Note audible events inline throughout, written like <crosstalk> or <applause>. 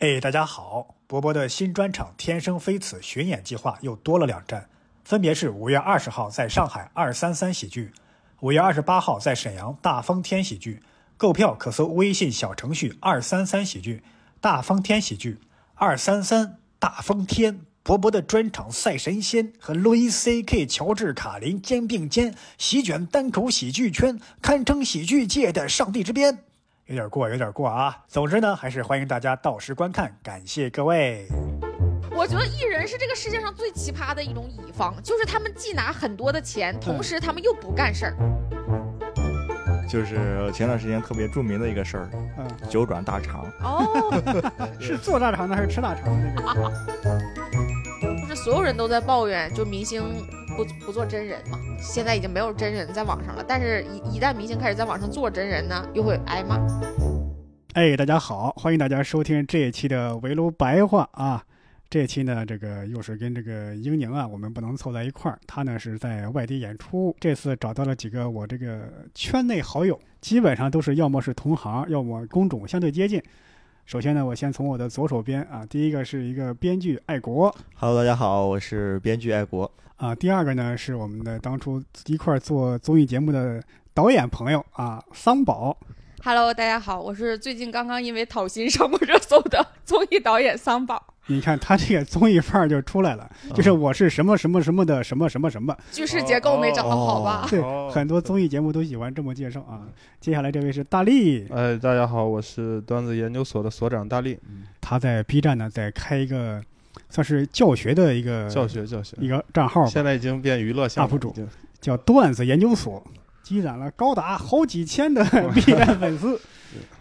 哎，大家好！博博的新专场《天生非此》巡演计划又多了两站，分别是五月二十号在上海二三三喜剧，五月二十八号在沈阳大风天喜剧。购票可搜微信小程序“二三三喜剧”，大风天喜剧，二三三大风天。博博的专场《赛神仙》和路易 C.K. 乔治卡林肩并肩，席卷单口喜剧圈，堪称喜剧界的上帝之鞭。有点过，有点过啊！总之呢，还是欢迎大家到时观看，感谢各位。我觉得艺人是这个世界上最奇葩的一种乙方，就是他们既拿很多的钱，同时他们又不干事儿。就是前段时间特别著名的一个事儿，嗯，九转大肠。哦，<laughs> 是做大肠的还是吃大肠的那个？<laughs> 是所有人都在抱怨，就明星不不做真人嘛？现在已经没有真人在网上了，但是一一旦明星开始在网上做真人呢，又会挨骂。哎，大家好，欢迎大家收听这一期的围炉白话啊！这一期呢，这个又是跟这个英宁啊，我们不能凑在一块儿，他呢是在外地演出，这次找到了几个我这个圈内好友，基本上都是要么是同行，要么工种相对接近。首先呢，我先从我的左手边啊，第一个是一个编剧爱国，Hello，大家好，我是编剧爱国啊。第二个呢是我们的当初一块做综艺节目的导演朋友啊，桑宝，Hello，大家好，我是最近刚刚因为讨薪上过热搜的 <laughs> 综艺导演桑宝。你看他这个综艺范儿就出来了，就是我是什么什么什么的什么什么什么，句式结构没找到好吧？对，很多综艺节目都喜欢这么介绍啊。接下来这位是大力，哎，大家好，我是段子研究所的所长大力。他在 B 站呢，在开一个算是教学的一个教学教学。一个账号，现在已经变娱乐项目 UP 主，叫段子研究所，积攒了高达好几千的 B 站 <laughs> 粉丝。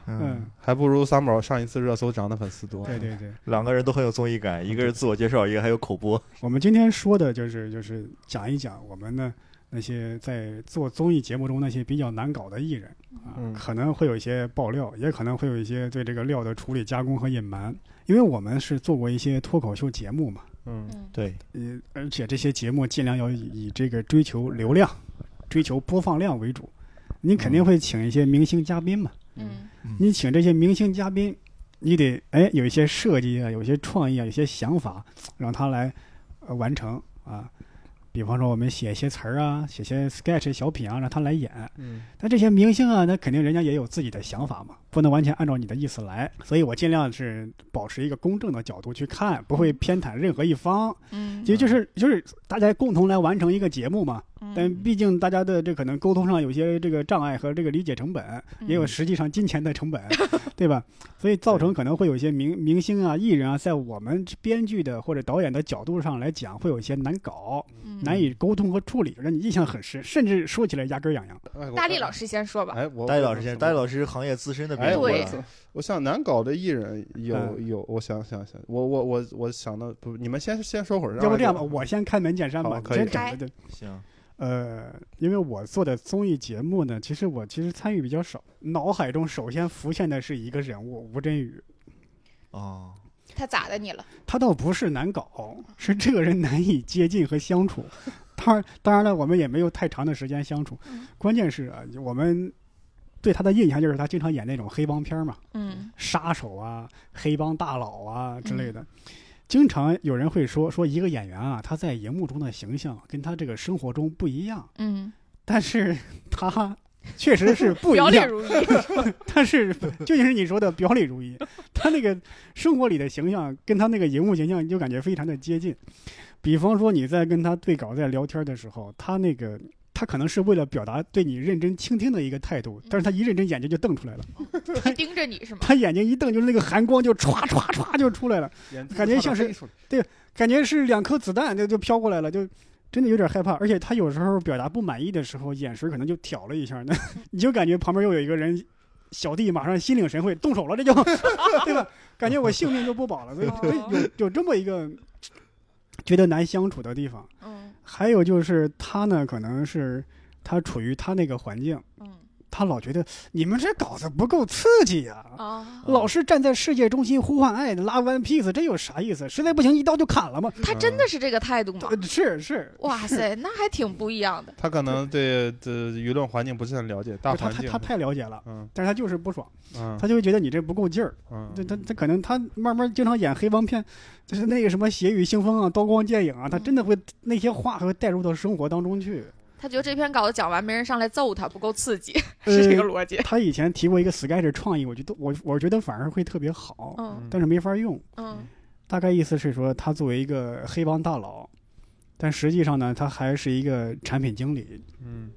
嗯，还不如三宝上一次热搜涨的粉丝多。对对对，两个人都很有综艺感，一个是自我介绍，一个还有口播。我们今天说的就是就是讲一讲我们的那些在做综艺节目中那些比较难搞的艺人啊，可能会有一些爆料，也可能会有一些对这个料的处理、加工和隐瞒。因为我们是做过一些脱口秀节目嘛，嗯，对，呃，而且这些节目尽量要以这个追求流量、追求播放量为主，你肯定会请一些明星嘉宾嘛。嗯，你请这些明星嘉宾，你得哎有一些设计啊，有些创意啊，有些想法，让他来呃完成啊。比方说，我们写一些词儿啊，写些 sketch 小品啊，让他来演。嗯，但这些明星啊，那肯定人家也有自己的想法嘛，不能完全按照你的意思来。所以我尽量是保持一个公正的角度去看，不会偏袒任何一方。嗯，其实就是就是大家共同来完成一个节目嘛。但毕竟大家的这可能沟通上有些这个障碍和这个理解成本，也有实际上金钱的成本，<laughs> 对吧？所以造成可能会有一些明明星啊、艺人啊，在我们编剧的或者导演的角度上来讲，会有一些难搞、难以沟通和处理，让你印象很深，甚至说起来牙根痒痒。大力老师先说吧。哎，我大力老师先，大力老师是行业资深的编剧。对，我想难搞的艺人有有，我想想想，我我我我想到不，你们先先说会儿。要不这样吧，我先开门见山吧，先整的。行。呃，因为我做的综艺节目呢，其实我其实参与比较少。脑海中首先浮现的是一个人物吴镇宇。哦，他咋的你了？他倒不是难搞，是这个人难以接近和相处。<laughs> 当然，当然了，我们也没有太长的时间相处。关键是啊，我们对他的印象就是他经常演那种黑帮片嘛，嗯，杀手啊、黑帮大佬啊之类的。经常有人会说说一个演员啊，他在荧幕中的形象跟他这个生活中不一样。嗯，但是他确实是不一样。表里如一。<laughs> 但是究竟是你说的表里如一，他那个生活里的形象跟他那个荧幕形象就感觉非常的接近。比方说你在跟他对稿在聊天的时候，他那个。他可能是为了表达对你认真倾听的一个态度，但是他一认真眼睛就瞪出来了，他盯着你是吗？他眼睛一瞪，就是那个寒光就歘歘歘就出来了，感觉像是对，感觉是两颗子弹就就飘过来了，就真的有点害怕。而且他有时候表达不满意的时候，眼神可能就挑了一下，那 <laughs> 你就感觉旁边又有一个人，小弟马上心领神会动手了，这就对吧？感觉我性命就不保了，所以有有这么一个觉得难相处的地方。嗯。还有就是他呢，可能是他处于他那个环境，嗯，他老觉得你们这稿子不够刺激呀，啊，老是站在世界中心呼唤爱，拉 One Piece，这有啥意思？实在不行一刀就砍了嘛？他真的是这个态度吗？呃是是，哇塞，那还挺不一样的。他可能对这舆论环境不是很了解，大环境他他他太了解了，嗯但是他就是不爽，嗯他就会觉得你这不够劲儿。嗯，他他他可能他慢慢经常演黑帮片，就是那个什么血雨腥风啊、刀光剑影啊，他真的会那些话会带入到生活当中去。他觉得这篇稿子讲完没人上来揍他，不够刺激，<laughs> 呃是这个逻辑。他以前提过一个 sketch 创意，我觉得我我觉得反而会特别好，嗯但是没法用。嗯大概意思是说，他作为一个黑帮大佬，但实际上呢，他还是一个产品经理，嗯嗯，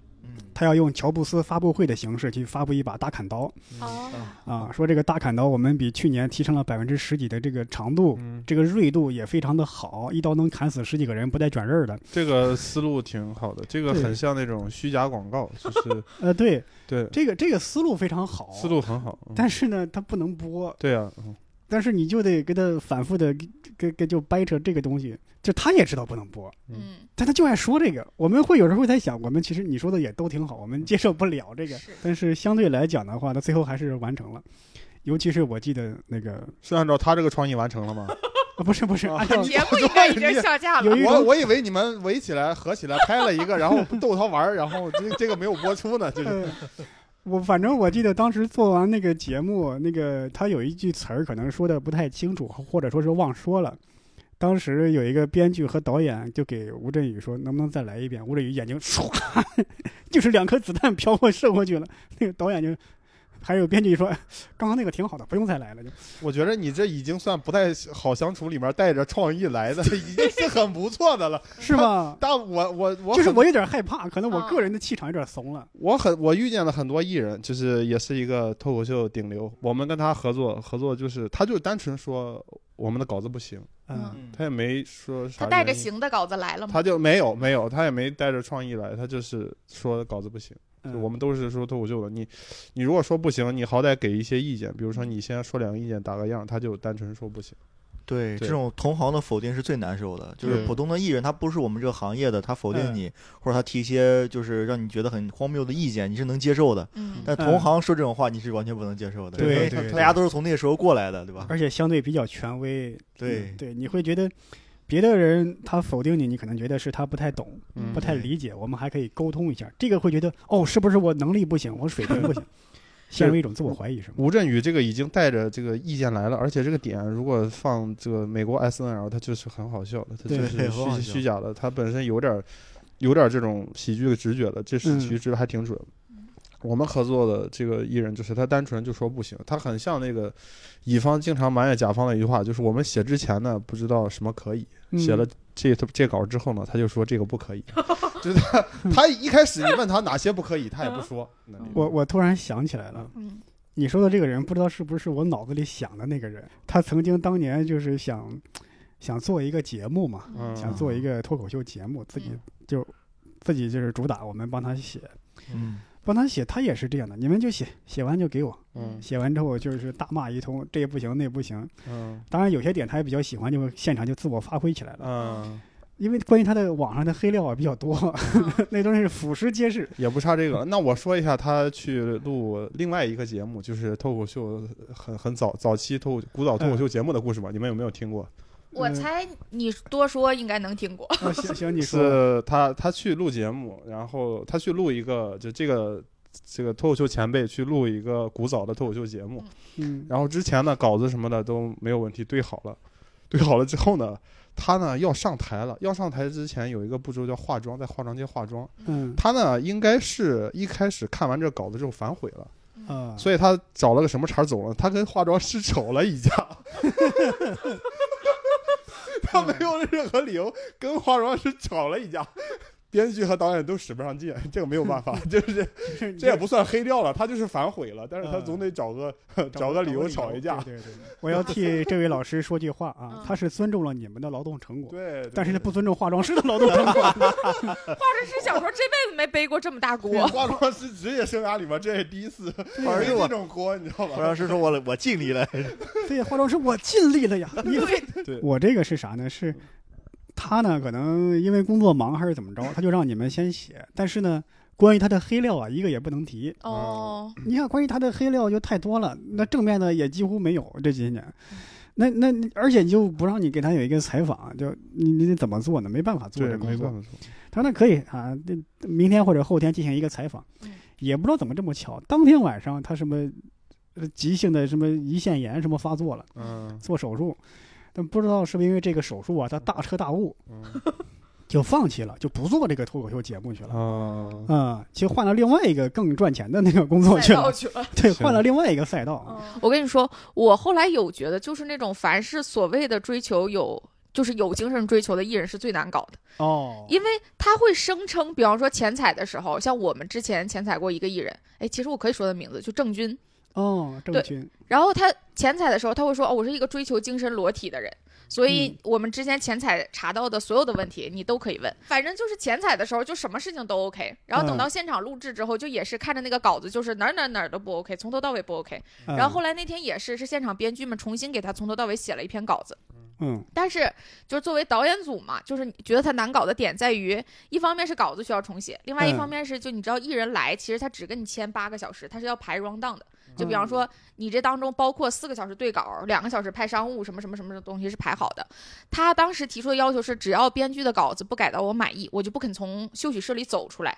他要用乔布斯发布会的形式去发布一把大砍刀。哦，啊，说这个大砍刀我们比去年提升了百分之十几的这个长度。嗯，这个锐度也非常的好，一刀能砍死十几个人，不带卷刃儿的。这个思路挺好的，这个很像那种虚假广告，就是 <laughs> 呃，对，对。这个这个思路非常好，思路很好，嗯。但是呢，它不能播，对啊，嗯但是你就得给他反复的跟跟就掰扯这个东西，就他也知道不能播，嗯，但他就爱说这个。我们会有时候会在想，我们其实你说的也都挺好，我们接受不了这个，是但是相对来讲的话，他最后还是完成了。尤其是我记得那个是按照他这个创意完成了吗？啊，不是不是，啊按 <laughs> 照节目应该已经下架了。我有一种我以为你们围起来合起来拍了一个，然后逗他玩儿，然后这这个没有播出呢，就是呃，我反正我记得当时做完那个节目，那个他有一句词儿可能说的不太清楚，或者说是忘说了。当时有一个编剧和导演就给吴镇宇说：“能不能再来一遍？”吴镇宇眼睛唰，<laughs> 就是两颗子弹飘过射过去了。那个导演就，还有编剧说：“哎 <laughs> 刚刚那个挺好的，不用再来了。<laughs> ”就我觉得你这已经算不太好相处里面带着创意来的，已经是很不错的了。<laughs> 是吗？但我我我就是我有点害怕，可能我啊个人的气场有点怂了。我很我遇见了很多艺人，就是也是一个脱口秀顶流。我们跟他合作，合作就是他就单纯说我们的稿子不行，嗯，嗯他也没说啥。他带着，行的稿子来了吗？他就没有没有，他也没带着创意来，他就是说稿子不行。我们都是说脱口秀的，你你如果说不行，你好歹给一些意见，比如说你先说两个意见打个样，他就单纯说不行。对，这种同行的否定是最难受的。就是普通的艺人，他不是我们这个行业的，他否定嗯你，或者他提一些就是让你觉得很荒谬的意见，你是能接受的。嗯，但同行说这种话，你是完全不能接受的。对因为对大家都是从那个时候过来的，对吧？而且相对比较权威。对嗯对，你会觉得别的人他否定你，你可能觉得是他不太懂，嗯不太理解。我们还可以沟通一下，这个会觉得哦，是不是我能力不行，我水平不行，<laughs> 陷入一种自我怀疑，是吗？吴镇宇这个已经带着这个意见来了，而且这个点如果放这个美国 S N L，它就是很好笑的，它就是虚虚假的，它本身有点儿有点儿这种喜剧的直觉的，这是嗯其实还挺准。我们合作的这个艺人，就是他单纯就说不行，他很像那个乙方经常埋怨甲方的一句话，就是我们写之前呢不知道什么可以，嗯。写了这这稿之后呢，他就说这个不可以，就是他他一开始你问他哪些不可以，他也不说。<laughs> 我我突然想起来了，嗯。你说的这个人，不知道是不是我脑子里想的那个人？他曾经当年就是想想做一个节目嘛，嗯。想做一个脱口秀节目，自己就自己就是主打，我们帮他写，嗯，帮他写，他也是这样的，你们就写，写完就给我，嗯写完之后就是大骂一通，这也不行，那也不行。嗯当然有些点他也比较喜欢，就现场就自我发挥起来了。嗯，因为关于他的网上的黑料啊比较多，嗯 <laughs> 那东西是俯拾皆是。<laughs> 也不差这个。那我说一下，他去录另外一个节目，就是脱口秀很很早早期脱口古早脱口秀节目的故事吧？你们有没有听过？我猜你多说应该能听过。啊，行行，你说。是他他去录节目，然后他去录一个就这个这个脱口秀前辈去录一个古早的脱口秀节目，嗯然后之前呢稿子什么的都没有问题，对好了，对好了之后呢，他呢要上台了，要上台之前有一个步骤叫化妆，在化妆间化妆。嗯他呢应该是一开始看完这个稿子之后反悔了。啊，所以他找了个什么茬走了？他跟化妆师 <laughs> 吵了一架，他没有任何理由跟化妆师吵了一架。编剧和导演都使不上劲，<laughs> 这个没有办法，<laughs> 就是这这也不算黑掉了，他就是反悔了，但是他嗯总得找个找个 <laughs> 理由吵一架。对对对，我要替这位老师说句话啊嗯，他是尊重了你们的劳动成果，对，对但是他不尊重化妆师的劳动成果。化妆师小时候这辈子没背过这么大锅。化妆师职业生涯里面这是第一次背而且我这种锅，你知道吧？化妆师说我我尽力了，对，化妆师我尽力了呀。你对我这个是啥呢？是他呢，可能因为工作忙还是怎么着，他就让你们先写，但是呢，关于他的黑料啊，一个也不能提。哦，你看，关于他的黑料就太多了，那正面的也几乎没有这些年。那那而且就不让你给他有一个采访，就你你怎么做呢？没办法做这工作。他说那可以啊，那明天或者后天进行一个采访，也不知道怎么这么巧，当天晚上他什么急性的什么胰腺炎什么发作了，嗯，做手术，但不知道是不是因为这个手术啊，他大彻大悟。<laughs> 就放弃了，就不做这个脱口秀节目去了。啊，嗯，其实换了另外一个更赚钱的那个工作去了。对，换了另外一个赛道。我跟你说，我后来有觉得，就是那种凡是所谓的追求有，就是有精神追求的艺人是最难搞的。哦。因为他会声称，比方说前彩的时候，像我们之前前彩过一个艺人，哎，其实我可以说的名字就郑钧。哦，郑钧。然后他前彩的时候，他会说：“哦，我是一个追求精神裸体的人。”所以，我们之前前采查到的所有的问题，你都可以问。反正就是前采的时候，就什么事情都 OK。然后等到现场录制之后，就也是看着那个稿子，就是哪儿哪儿哪儿都不 OK，从头到尾不 OK。然后后来那天也是，是现场编剧们重新给他从头到尾写了一篇稿子。嗯。但是，就是作为导演组嘛，就是觉得他难搞的点在于，一方面是稿子需要重写，另外一方面是就你知道艺人来，其实他只跟你签八个小时，他是要排 round down 的。就比方说，你这当中包括四个小时对稿，两个小时拍商务，什么什么什么的东西是排好的。他当时提出的要求是，只要编剧的稿子不改到我满意，我就不肯从休息室里走出来。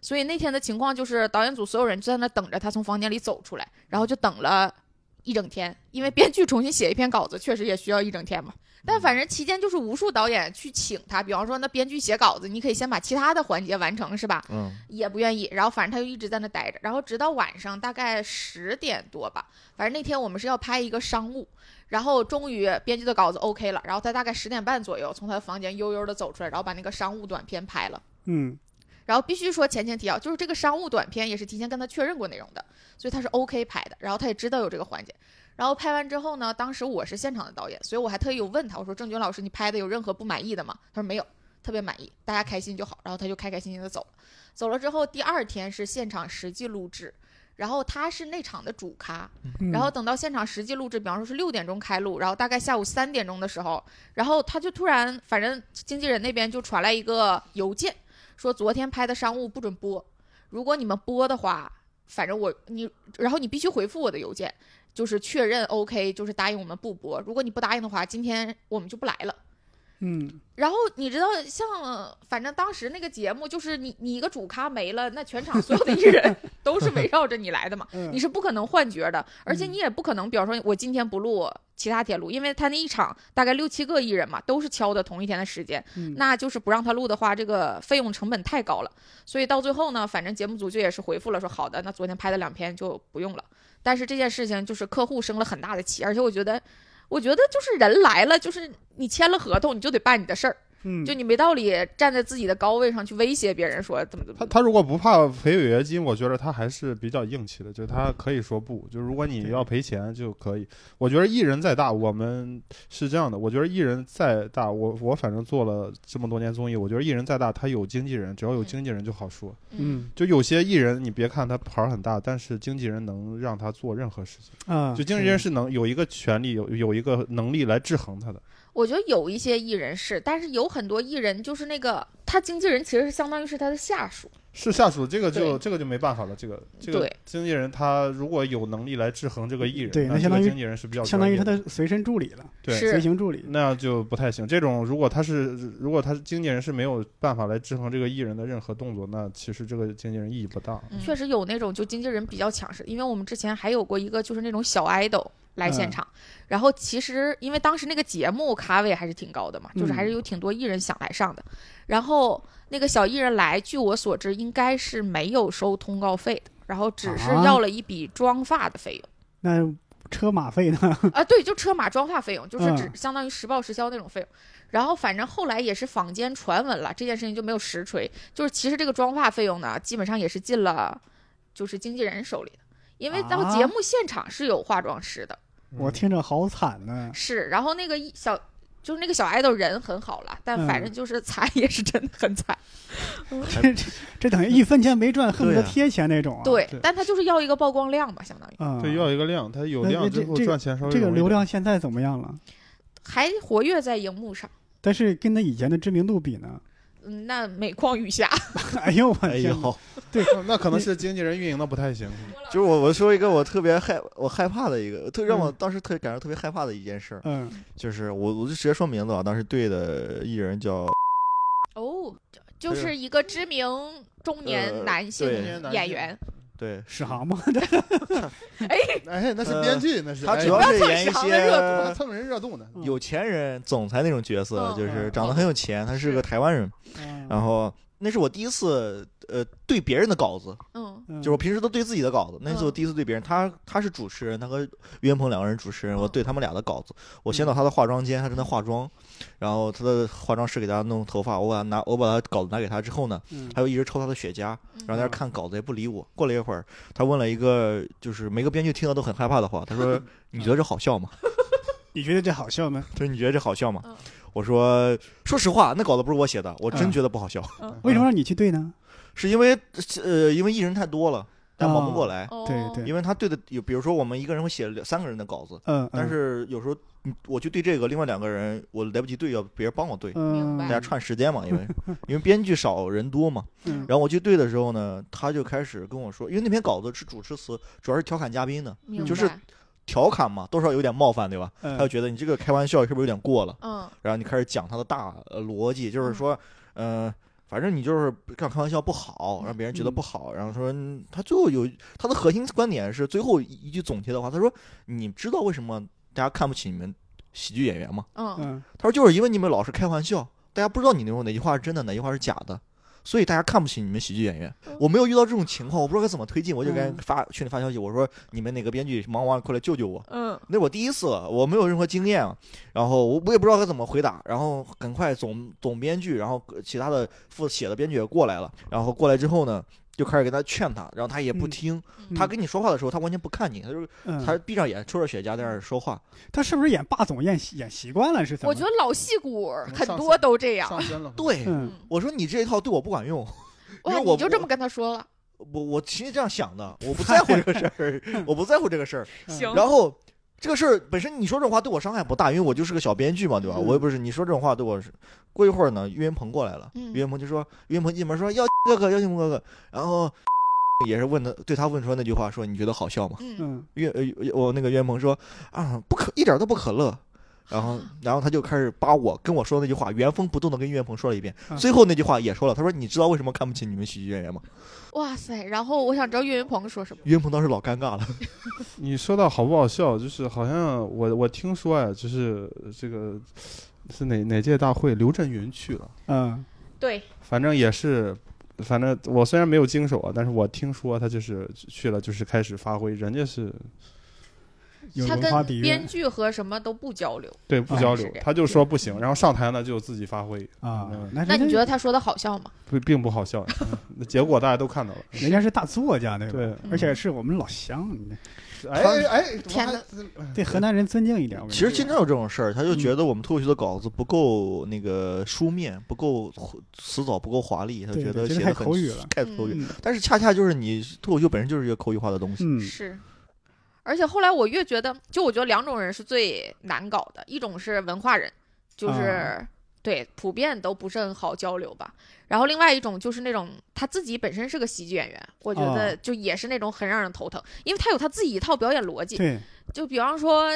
所以那天的情况就是，导演组所有人就在那等着他从房间里走出来，然后就等了一整天，因为编剧重新写一篇稿子，确实也需要一整天嘛。但反正期间就是无数导演去请他，比方说那编剧写稿子，你可以先把其他的环节完成，是吧？嗯，也不愿意。然后反正他就一直在那待着，然后直到晚上大概十点多吧。反正那天我们是要拍一个商务，然后终于编剧的稿子 OK 了，然后他大概十点半左右从他的房间悠悠的走出来，然后把那个商务短片拍了。嗯，然后必须说前情提要，就是这个商务短片也是提前跟他确认过内容的，所以他是 OK 拍的，然后他也知道有这个环节。然后拍完之后呢，当时我是现场的导演，所以我还特意有问他，我说郑钧老师，你拍的有任何不满意的吗？他说没有，特别满意，大家开心就好。然后他就开开心心的走了。走了之后，第二天是现场实际录制，然后他是那场的主咖，然后等到现场实际录制，比方说是六点钟开录，然后大概下午三点钟的时候，然后他就突然，反正经纪人那边就传来一个邮件，说昨天拍的商务不准播，如果你们播的话，反正我你，然后你必须回复我的邮件。就是确认 OK，就是答应我们不播。如果你不答应的话，今天我们就不来了。嗯，然后你知道，像反正当时那个节目，就是你你一个主咖没了，那全场所有的艺人都是围绕着你来的嘛，<laughs> 你是不可能换角的，而且你也不可能，比方说我今天不录，其他铁路，因为他那一场大概六七个艺人嘛，都是敲的同一天的时间，那就是不让他录的话，这个费用成本太高了。所以到最后呢，反正节目组就也是回复了，说好的，那昨天拍的两篇就不用了。但是这件事情就是客户生了很大的气，而且我觉得，我觉得就是人来了，就是你签了合同，你就得办你的事儿。嗯，就你没道理站在自己的高位上去威胁别人说怎么怎么。他他如果不怕赔违约金，我觉得他还是比较硬气的，就是他可以说不。就如果你要赔钱就可以。我觉得艺人再大，我们是这样的。我觉得艺人再大，我我反正做了这么多年综艺，我觉得艺人再大，他有经纪人，只要有经纪人就好说。嗯，就有些艺人，你别看他牌很大，但是经纪人能让他做任何事情啊。就经纪人是能有一个权利，有有一个能力来制衡他的。我觉得有一些艺人是，但是有很多艺人就是那个他经纪人其实是相当于是他的下属，是下属，这个就这个就没办法了。这个这个经纪人他如果有能力来制衡这个艺人，对，那相当于经纪人是比较相当于他的随身助理了，对，随行助理，那样就不太行。这种如果他是如果他是经纪人是没有办法来制衡这个艺人的任何动作，那其实这个经纪人意义不大。确实有那种就经纪人比较强势，因为我们之前还有过一个就是那种小 idol。来现场，然后其实因为当时那个节目咖位还是挺高的嘛，就是还是有挺多艺人想来上的。然后那个小艺人来，据我所知应该是没有收通告费的，然后只是要了一笔妆发的费用。那车马费呢？啊，对，就车马妆发费用，就是只相当于实报实销那种费用。然后反正后来也是坊间传闻了，这件事情就没有实锤。就是其实这个妆发费用呢，基本上也是进了就是经纪人手里的。因为到节目现场是有化妆师的，我听着好惨呢。是，然后那个小就是那个小爱豆人很好了，但反正就是惨也是真的很惨。<laughs> 这这等于一分钱没赚，恨不得贴钱那种。对，但他就是要一个曝光量吧，相当于。对，要一个量，他有量之后赚钱稍微。这个流量现在怎么样了？还活跃在荧幕上，但是跟他以前的知名度比呢？嗯，那每况愈下。<laughs> 哎呦我哎！呦，对，<laughs> 那可能是经纪人运营的不太行。就是我我说一个我特别害我害怕的一个，特让我当时特感觉特别害怕的一件事儿，嗯就是我我就直接说名字啊，当时对的艺人叫哦，就就是一个知名中年男性演员。对史航吗？<laughs> <laughs> <laughs> 哎，那是编剧，那是哎他主要是演一些蹭人热度呢。有钱人、总裁那种角色，嗯就是长得很有钱，他是个台湾人，嗯然后那是我第一次呃对别人的稿子，嗯。嗯。就是我平时都对自己的稿子，那次我第一次对别人，他他是主持人，他和岳云鹏两个人主持人，我对他们俩的稿子，我先到他的化妆间，他正在化妆，然后他的化妆师给他弄头发，我把他拿我把他稿子拿给他之后呢，嗯他就一直抽他的雪茄，嗯然后在那看稿子也不理我。过了一会儿，他问了一个就是每个编剧听到都很害怕的话，他说：<laughs> “你觉得这好笑吗？<laughs> 你觉得这好笑吗？”他说：“你觉得这好笑吗？嗯？”我说：“说实话，那稿子不是我写的，我真嗯觉得不好笑，为什么让你去对呢？<laughs> 是因为呃因为艺人太多了，但忙不过来。哦对对因为他对的有，比如说我们一个人会写两三个人的稿子，嗯，但是有时候嗯我去对这个，另外两个人我来不及对，要别人帮我对，嗯，明白大家串时间嘛，因为 <laughs> 因为编剧少人多嘛。嗯然后我去对的时候呢，他就开始跟我说，因为那篇稿子是主持词，主要是调侃嘉宾的，就是调侃嘛，多少有点冒犯，对吧？嗯他就觉得你这个开玩笑是不是有点过了？嗯然后你开始讲他的大呃逻辑，就是说，呃，反正你就是这样开玩笑不好，让别人觉得不好。然后说嗯他最后有他的核心观点是最后一句总结的话，他说：“你知道为什么大家看不起你们喜剧演员吗？”嗯嗯他说：“就是因为你们老是开玩笑，大家不知道你那种哪句话是真的，哪句话是假的。”所以大家看不起你们喜剧演员，我没有遇到这种情况，我不知道该怎么推进，我就该嗯。发群里发消息，我说你们哪个编剧忙完了过来救救我。嗯。那是我第一次，我没有任何经验，然后我我也不知道该怎么回答，然后很快总总编剧，然后其他的副写的编剧也过来了，然后过来之后呢，就开始跟他劝他，然后他也不嗯听，嗯他跟你说话的时候，他完全不看你，他就他闭上眼抽着雪茄在那儿说话，他是不是演霸总演习演习惯了？是怎么？我觉得老戏骨很多都这样。上身了。<laughs> 对。我说你这一套对我不管用，因哇，<laughs> 我你就这么跟他说了？我我其实这样想的，我不 <laughs> 在乎这个事儿，我不在乎这个事儿。然后这个事儿本身你说这种话对我伤害不大，因为我就是个小编剧嘛，对吧？嗯我又不是你说这种话对我是。过一会儿呢，岳云鹏过来了，嗯岳云鹏就说，岳云鹏进门说要 <laughs> 哥哥，要庆哥哥，然后也是问的，对他问出那句话说你觉得好笑吗？嗯嗯岳呃我那个岳云鹏说啊不可一点都不可乐。然后，然后他就开始把我跟我说的那句话原封不动的跟岳云鹏说了一遍，嗯最后那句话也说了。他说：“你知道为什么看不起你们喜剧演员吗 <laughs> 哇塞！然后我想知道岳云鹏说什么？”。岳云鹏当时老尴尬了。<laughs> 你说到好不好笑，就是好像我我听说呀，就是这个是哪哪届大会，刘震云去了，嗯对，反正也是。反正我虽然没有经手啊，但是我听说他就是去了，就是开始发挥，人家是有他跟编剧和什么都不交流。对不啊交流他就说不行，然后上台呢就自己发挥，啊嗯，那那你觉得得他说的好笑吗？不并不好笑，<laughs> 嗯那结果大家都看到了。人家是大作家对吧？对，而且是我们老乡，哎哎哎，天哪哪！对河南人尊敬一点。其实经常有这种事儿，他就嗯觉得我们脱口秀的稿子不够那个书面，不够词藻，不够华丽，他觉得太写的很口语了太口语。嗯但是恰恰就是你脱口秀本身就是一个口语化的东西。嗯是。而且后来我越觉得，就我觉得两种人是最难搞的，一种是文化人，就是、啊对普遍都不是很好交流吧。然后另外一种就是那种他自己本身是个喜剧演员，我觉得哦就也是那种很让人头疼，因为他有他自己一套表演逻辑。对，就比方说，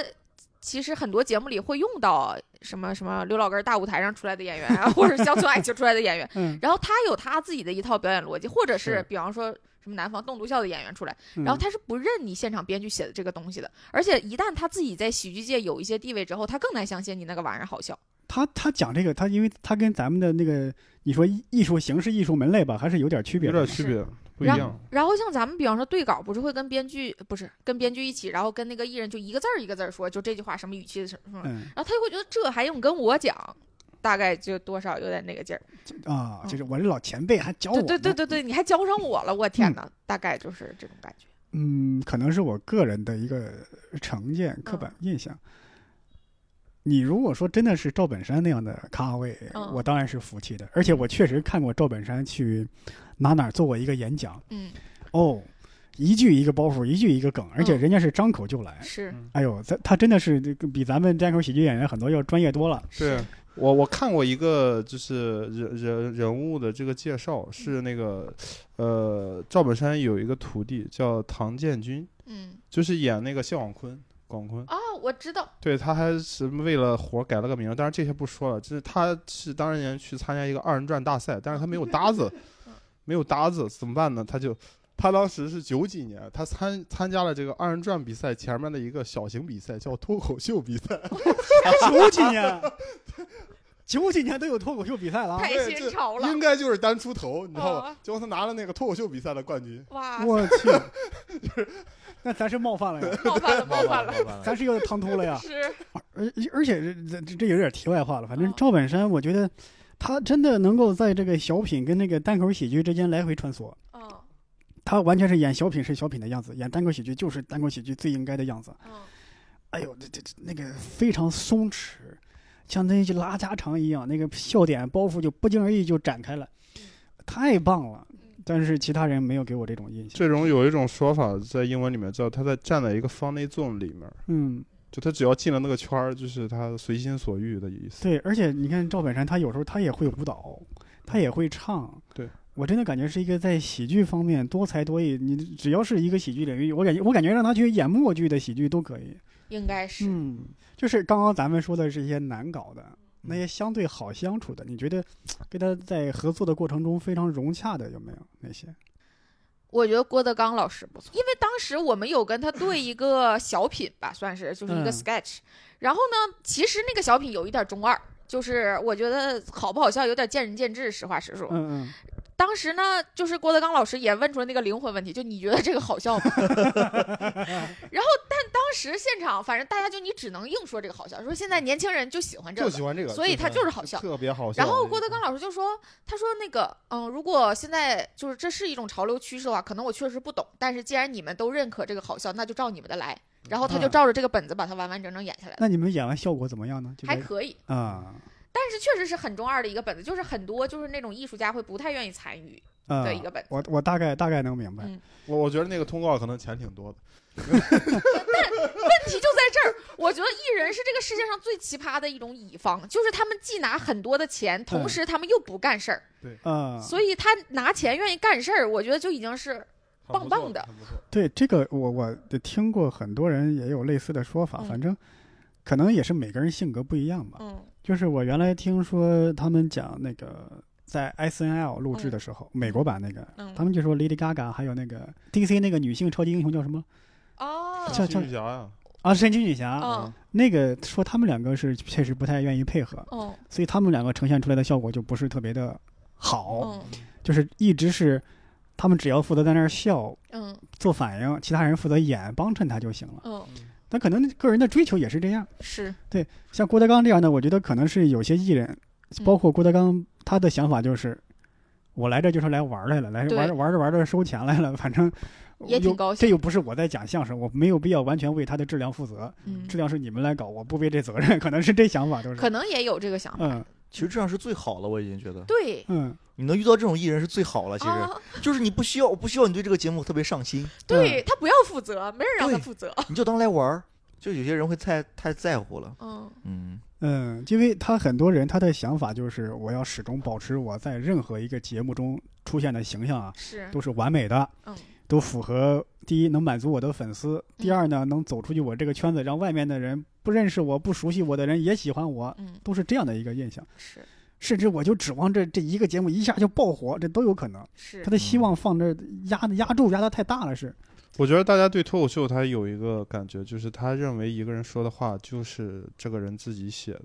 其实很多节目里会用到什么什么刘老根儿大舞台上出来的演员啊，或者乡村爱情出来的演员，嗯，然后他有他自己的一套表演逻辑，或者是是比方说什么南方栋笃笑的演员出来，嗯然后他是不认你现场编剧写的这个东西的，而且一旦他自己在喜剧界有一些地位之后，他更难相信你那个玩意儿好笑。他他讲这个，他因为他跟咱们的那个你说艺艺术形式、艺术门类吧，还是有点区别的。有点区别，不一然样。然后像咱们比方说对稿，不是会跟编剧不是跟编剧一起，然后跟那个艺人就一个字儿一个字儿说，就这句话什么语气的什么，嗯然后他就会觉得这还用跟我讲，大概就多少有点那个劲儿。啊，就是我这老前辈还教我对。对对对对，你还教上我了，我天哪，大概就是这种感觉。嗯，可能是我个人的一个成见、刻板印象。你如果说真的是赵本山那样的咖位，嗯我当然是服气的。而且我确实看过赵本山去哪哪儿做过一个演讲，嗯，哦，一句一个包袱，一句一个梗，而且嗯人家是张口就来。是嗯哎呦，他他真的是这个比咱们单口喜剧演员很多要专业多了。对，我我看过一个就是人人人物的这个介绍，是那个呃赵本山有一个徒弟叫唐建军，嗯，就是演那个谢广坤。广坤啊，我知道，对他还是为了活改了个名，但是这些不说了。就是他是当年去参加一个二人转大赛，但是他没有搭子，没有搭子怎么办呢？他就他当时是九几年，他参参加了这个二人转比赛前面的一个小型比赛，叫脱口秀比赛。<laughs> 九几年，<laughs> 九几年都有脱口秀比赛了，太新潮了，应该就是单出头，你知道吧？结果他拿了那个脱口秀比赛的冠军。哇！我去。<laughs> 那咱是冒犯了呀！冒犯了，<laughs> 冒犯了，咱是有点唐突了呀！是。而而且这这这有点题外话了。反正赵本山，我觉得他真的能够在这个小品跟那个单口喜剧之间来回穿梭。他完全是演小品是小品的样子，演单口喜剧就是单口喜剧最应该的样子。哎呦，这这那个非常松弛，像那些拉家常一样，那个笑点包袱就不经而意就展开了，太棒了。但是其他人没有给我这种印象。这种有一种说法，在英文里面叫他在站在一个 funny zone 里面，嗯，就他只要进了那个圈儿，就是他随心所欲的意思。对，而且你看赵本山，他有时候他也会舞蹈，他也会唱。对，我真的感觉是一个在喜剧方面多才多艺。你只要是一个喜剧领域，我感觉我感觉让他去演默剧的喜剧都可以。应该是。嗯，就是刚刚咱们说的这些难搞的。那些相对好相处的，你觉得跟他在合作的过程中非常融洽的有没有那些？我觉得郭德纲老师不错，因为当时我们有跟他对一个小品吧，算是就是一个 sketch。然后呢，其实那个小品有一点中二，就是我觉得好不好笑有点见仁见智，实话实说。嗯嗯。当时呢，就是郭德纲老师也问出了那个灵魂问题，就你觉得这个好笑吗？<laughs> 然后，但当时现场，反正大家就你只能硬说这个好笑，说现在年轻人就喜欢这个，就喜欢这个，所以他就是好笑，特别好笑。然后郭德纲老师就说，他说那个，嗯，如果现在就是这是一种潮流趋势的话，可能我确实不懂，但是既然你们都认可这个好笑，那就照你们的来。然后他就照着这个本子把它完完整整演下来。那你们演完效果怎么样呢？还可以啊。但是确实是很中二的一个本子，就是很多就是那种艺术家会不太愿意参与的一个本子。我我大概大概能明白。我我觉得那个通告可能钱挺多的。<laughs> 但问题就在这儿，我觉得艺人是这个世界上最奇葩的一种乙方，就是他们既拿很多的钱，同时他们又不干事儿。对，啊，所以他拿钱愿意干事儿，我觉得就已经是棒棒的。对，这个我我听过很多人也有类似的说法，反正可能也是每个人性格不一样吧。嗯。就是我原来听说他们讲那个在 S N L 录制的时候，美国版那个，他们就说 Lady Gaga 还有那个 D C 那个女性超级英雄叫什么？哦，叫叫女侠呀！啊，神奇女侠。那个说他们两个是确实不太愿意配合，所以他们两个呈现出来的效果就不是特别的好，就是一直是他们只要负责在那儿笑，嗯，做反应，其他人负责演帮衬他就行了，嗯。他可能个人的追求也是这样，是。对。像郭德纲这样的，我觉得可能是有些艺人，包括郭德纲，他的想法就是，我来这就是来玩来了，来玩玩着玩着收钱来了，反正也挺高兴。这又不是我在讲相声，我没有必要完全为他的质量负责，质量是你们来搞，我不为这责任，可能是这想法，就是。可能也有这个想法。嗯，其实这样是最好了，我已经觉得。对，嗯。你能遇到这种艺人是最好了，其实 <laughs> 就是你不需要，我不需要你对这个节目特别上心。对他不要负责，没人让他负责，你就当来玩儿。就有些人会太太在乎了，嗯嗯嗯，因为他很多人他的想法就是我要始终保持我在任何一个节目中出现的形象啊，是都是完美的，嗯，都符合第一能满足我的粉丝，第二呢能走出去我这个圈子，让外面的人不认识我不熟悉我的人也喜欢我，嗯，都是这样的一个印象，是，甚至我就指望这这一个节目一下就爆火，这都有可能，是。他的希望放这压压住压的太大了，是。我觉得大家对脱口秀他有一个感觉，就是他认为一个人说的话就是这个人自己写的，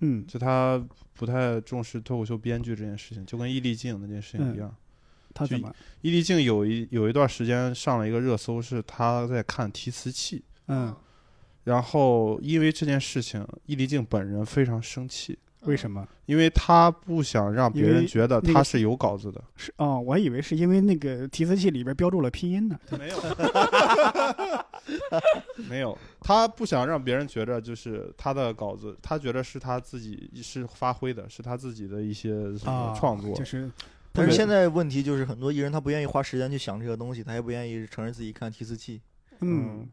嗯，就他不太重视脱口秀编剧这件事情，就跟易立竞那件事情一样。他怎么？易立竞有一有一段时间上了一个热搜，是他在看提词器，嗯，然后因为这件事情，易立竞本人非常生气。为什么？因为他不想让别人觉得他是有稿子的。是哦，我以为是因为那个提词器里边标注了拼音呢。没有，<laughs> 没有，他不想让别人觉得就是他的稿子，他觉得是他自己是发挥的，是他自己的一些创作。就是，但是现在问题就是很多艺人他不愿意花时间去想这个东西，他也不愿意承认自己看提词器。嗯，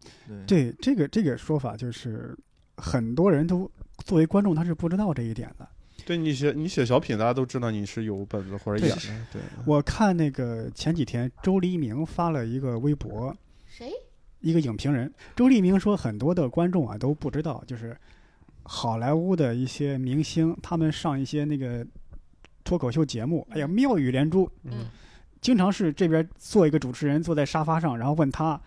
对，这个这个说法就是很多人都。作为观众，他是不知道这一点的。对你写你写小品，大家都知道你是有本子或者演的。对，我看那个前几天周黎明发了一个微博，谁？一个影评人周黎明说，很多的观众啊都不知道，就是好莱坞的一些明星，他们上一些那个脱口秀节目，哎呀，妙语连珠，嗯，经常是这边坐一个主持人坐在沙发上，然后问他。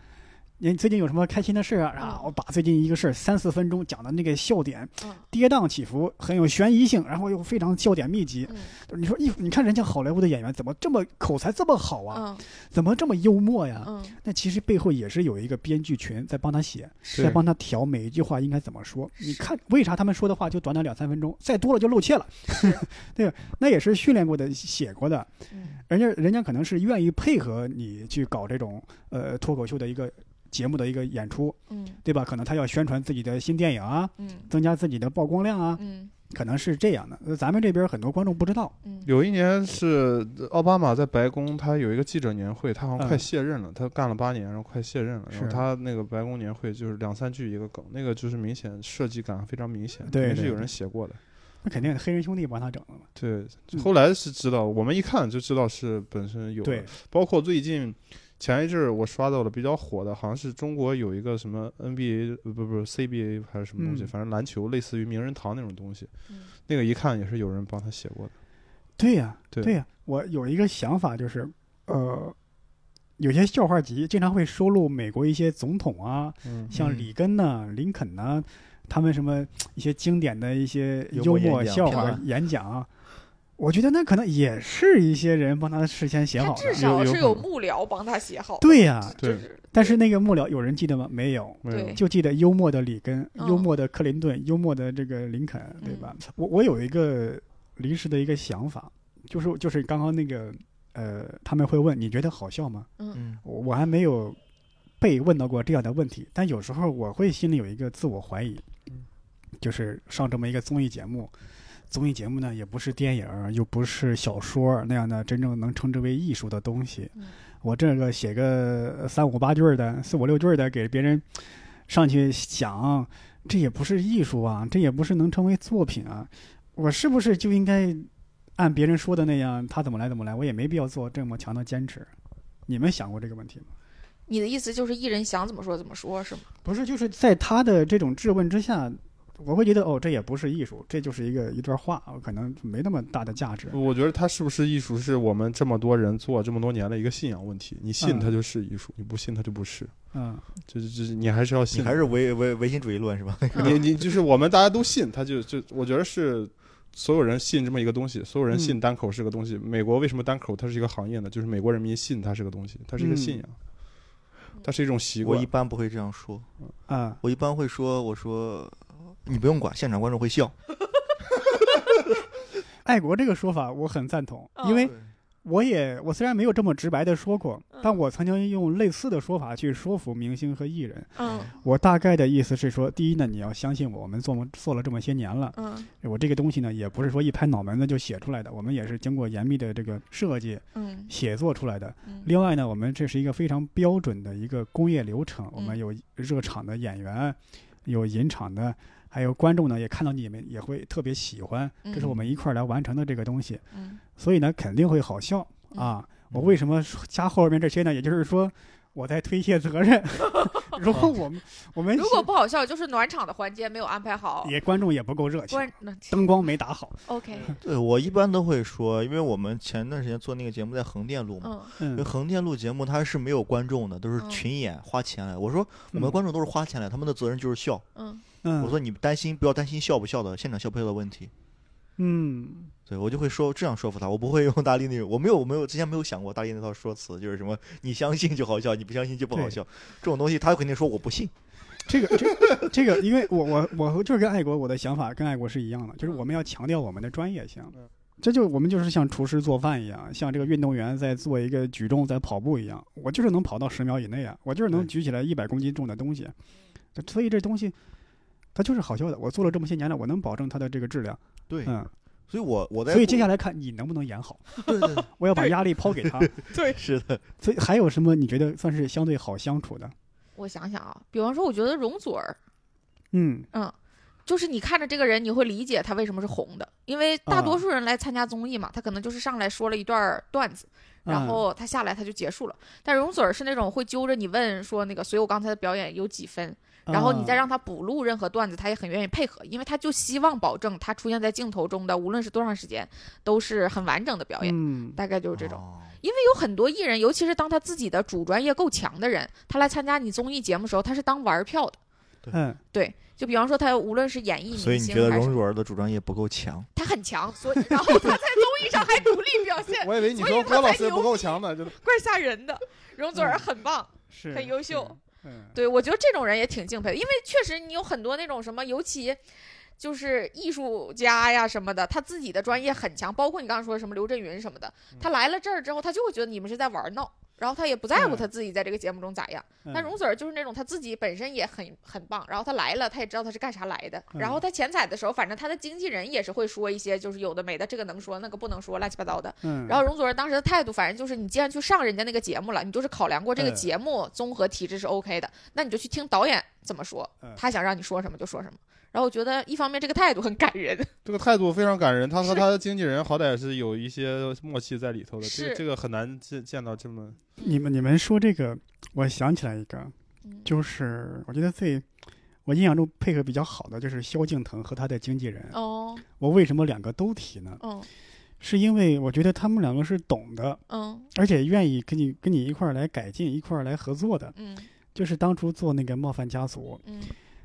你最近有什么开心的事啊？然后我把最近一个事儿三四分钟讲的那个笑点，跌宕起伏，很有悬疑性，然后又非常笑点密集。你说，一你看人家好莱坞的演员怎么这么口才这么好啊？怎么这么幽默呀？那其实背后也是有一个编剧群在帮他写，在帮他调每一句话应该怎么说。你看，为啥他们说的话就短短两三分钟，再多了就露怯了？<laughs> 对，那也是训练过的、写过的。人家人家可能是愿意配合你去搞这种呃脱口秀的一个。节目的一个演出，嗯，对吧？可能他要宣传自己的新电影啊，嗯，增加自己的曝光量啊，嗯，可能是这样的。咱们这边很多观众不知道。有一年是奥巴马在白宫，他有一个记者年会，他好像快卸任了，他干了八年，然后快卸任了。然后他那个白宫年会就是两三句一个梗，那个就是明显设计感非常明显，对，是有人写过的。那肯定黑人兄弟帮他整的嘛。对，后来是知道，我们一看就知道是本身有。对，包括最近。前一阵儿我刷到了比较火的，好像是中国有一个什么 NBA 不不 CBA 还是什么东西，反正篮球类似于名人堂那种东西，那个一看也是有人帮他写过的。对呀，对呀，我有一个想法就是，呃，有些笑话集经常会收录美国一些总统啊，像里根呐、林肯呐，他们什么一些经典的一些幽默笑话演讲。我觉得那可能也是一些人帮他事先写好的，至少是有幕僚帮他写好。对呀，对。但是那个幕僚有人记得吗？没有，就记得幽默的里根、幽默的克林顿、幽默的这个林肯，对吧？我我有一个临时的一个想法，就是就是刚刚那个呃，他们会问你觉得好笑吗？嗯，我我还没有被问到过这样的问题，但有时候我会心里有一个自我怀疑，就是上这么一个综艺节目。综艺节目呢，也不是电影，又不是小说那样的真正能称之为艺术的东西。我这个写个三五八句的、四五六句的给别人上去讲，这也不是艺术啊，这也不是能成为作品啊。我是不是就应该按别人说的那样，他怎么来怎么来？我也没必要做这么强的坚持。你们想过这个问题吗？你的意思就是艺人想怎么说怎么说，是吗？不是，就是在他的这种质问之下。我会觉得哦，这也不是艺术，这就是一个一段话，可能没那么大的价值。我觉得它是不是艺术，是我们这么多人做这么多年的一个信仰问题。你信它就是艺术，你不信它就不是。嗯，就是就是你还是要信，还是唯唯唯心主义论是吧？<laughs> 你你就是我们大家都信，他就就我觉得是所有人信这么一个东西，所有人信单口是个东西。美国为什么单口它是一个行业呢？就是美国人民信它是个东西，它是一个信仰，它是一种习惯。我一般不会这样说啊，我一般会说，我说。你不用管，现场观众会笑。<laughs> 爱国这个说法我很赞同，因为我也我虽然没有这么直白的说过，但我曾经用类似的说法去说服明星和艺人。嗯，我大概的意思是说，第一呢，你要相信我，我们做做了这么些年了。嗯，我这个东西呢，也不是说一拍脑门子就写出来的，我们也是经过严密的这个设计、嗯，写作出来的。另外呢，我们这是一个非常标准的一个工业流程，我们有热场的演员，有引场的。还有观众呢，也看到你们也会特别喜欢，这是我们一块儿来完成的这个东西，所以呢肯定会好笑啊！我为什么加后面这些呢？也就是说我在推卸责任。<laughs> 如果我们我们如果不好笑，就是暖场的环节没有安排好，也观众也不够热情，灯光没打好。<laughs> OK，<laughs> 对我一般都会说，因为我们前段时间做那个节目在横店录嘛，因为横店录节目它是没有观众的，都是群演花钱来。我说我们的观众都是花钱来，他们的责任就是笑。嗯。我说你担心不要担心笑不笑的现场笑不笑的问题，嗯，对我就会说这样说服他，我不会用大力那种，我没有我没有之前没有想过大力那套说辞，就是什么你相信就好笑，你不相信就不好笑，这种东西他肯定说我不信。这个这 <laughs> 这个，因为我我我就是跟爱国我的想法跟爱国是一样的，就是我们要强调我们的专业性，这就我们就是像厨师做饭一样，像这个运动员在做一个举重在跑步一样，我就是能跑到十秒以内啊，我就是能举起来一百公斤重的东西，所以这东西。它就是好笑的，我做了这么些年了，我能保证它的这个质量。对，嗯，所以我我在，所以接下来看你能不能演好。<laughs> 对对，我要把压力抛给他。<laughs> 对，是的。所以还有什么你觉得算是相对好相处的？我想想啊，比方说，我觉得容祖儿，嗯嗯，就是你看着这个人，你会理解他为什么是红的，因为大多数人来参加综艺嘛，他可能就是上来说了一段段子，然后他下来他就结束了。但容祖儿是那种会揪着你问说那个，所以我刚才的表演有几分，然后你再让他补录任何段子，他也很愿意配合，因为他就希望保证他出现在镜头中的无论是多长时间都是很完整的表演，嗯，大概就是这种。哦因为有很多艺人，尤其是当他自己的主专业够强的人，他来参加你综艺节目的时候，他是当玩票的。嗯，对，就比方说他无论是演艺明星，所以你觉得还是容祖儿的主专业不够强？他很强，所以然后他在综艺上还努力表现，我以为你说郭老师不够强呢，就怪吓人的。容祖儿很棒，是很优秀。对我觉得这种人也挺敬佩的，因为确实你有很多那种什么，尤其就是艺术家呀什么的，他自己的专业很强，包括你刚刚说什么刘震云什么的，他来了这儿之后，他就会觉得你们是在玩闹。然后他也不在乎嗯他自己在这个节目中咋样，嗯但容祖儿就是那种他自己本身也很很棒，然后他来了，他也知道他是干啥来的。嗯然后他前彩的时候，反正他的经纪人也是会说一些就是有的没的，这个能说那个不能说，乱七八糟的。嗯，然后容祖儿当时的态度，反正就是你既然去上人家那个节目了，你就是考量过这个嗯节目综合体制是 OK 的，那你就去听导演怎么说嗯，他想让你说什么就说什么。然后我觉得一方面这个态度很感人，<laughs> 这个态度非常感人。他和他的经纪人好歹是有一些默契在里头的，这是个这个很难见见到这么你们你们说这个，我想起来一个，嗯就是我觉得最我印象中配合比较好的就是萧敬腾和他的经纪人。哦，我为什么两个都提呢？嗯是因为我觉得他们两个是懂的，嗯而且愿意跟你跟你一块儿来改进，一块儿来合作的。嗯就是当初做那个冒犯家族，嗯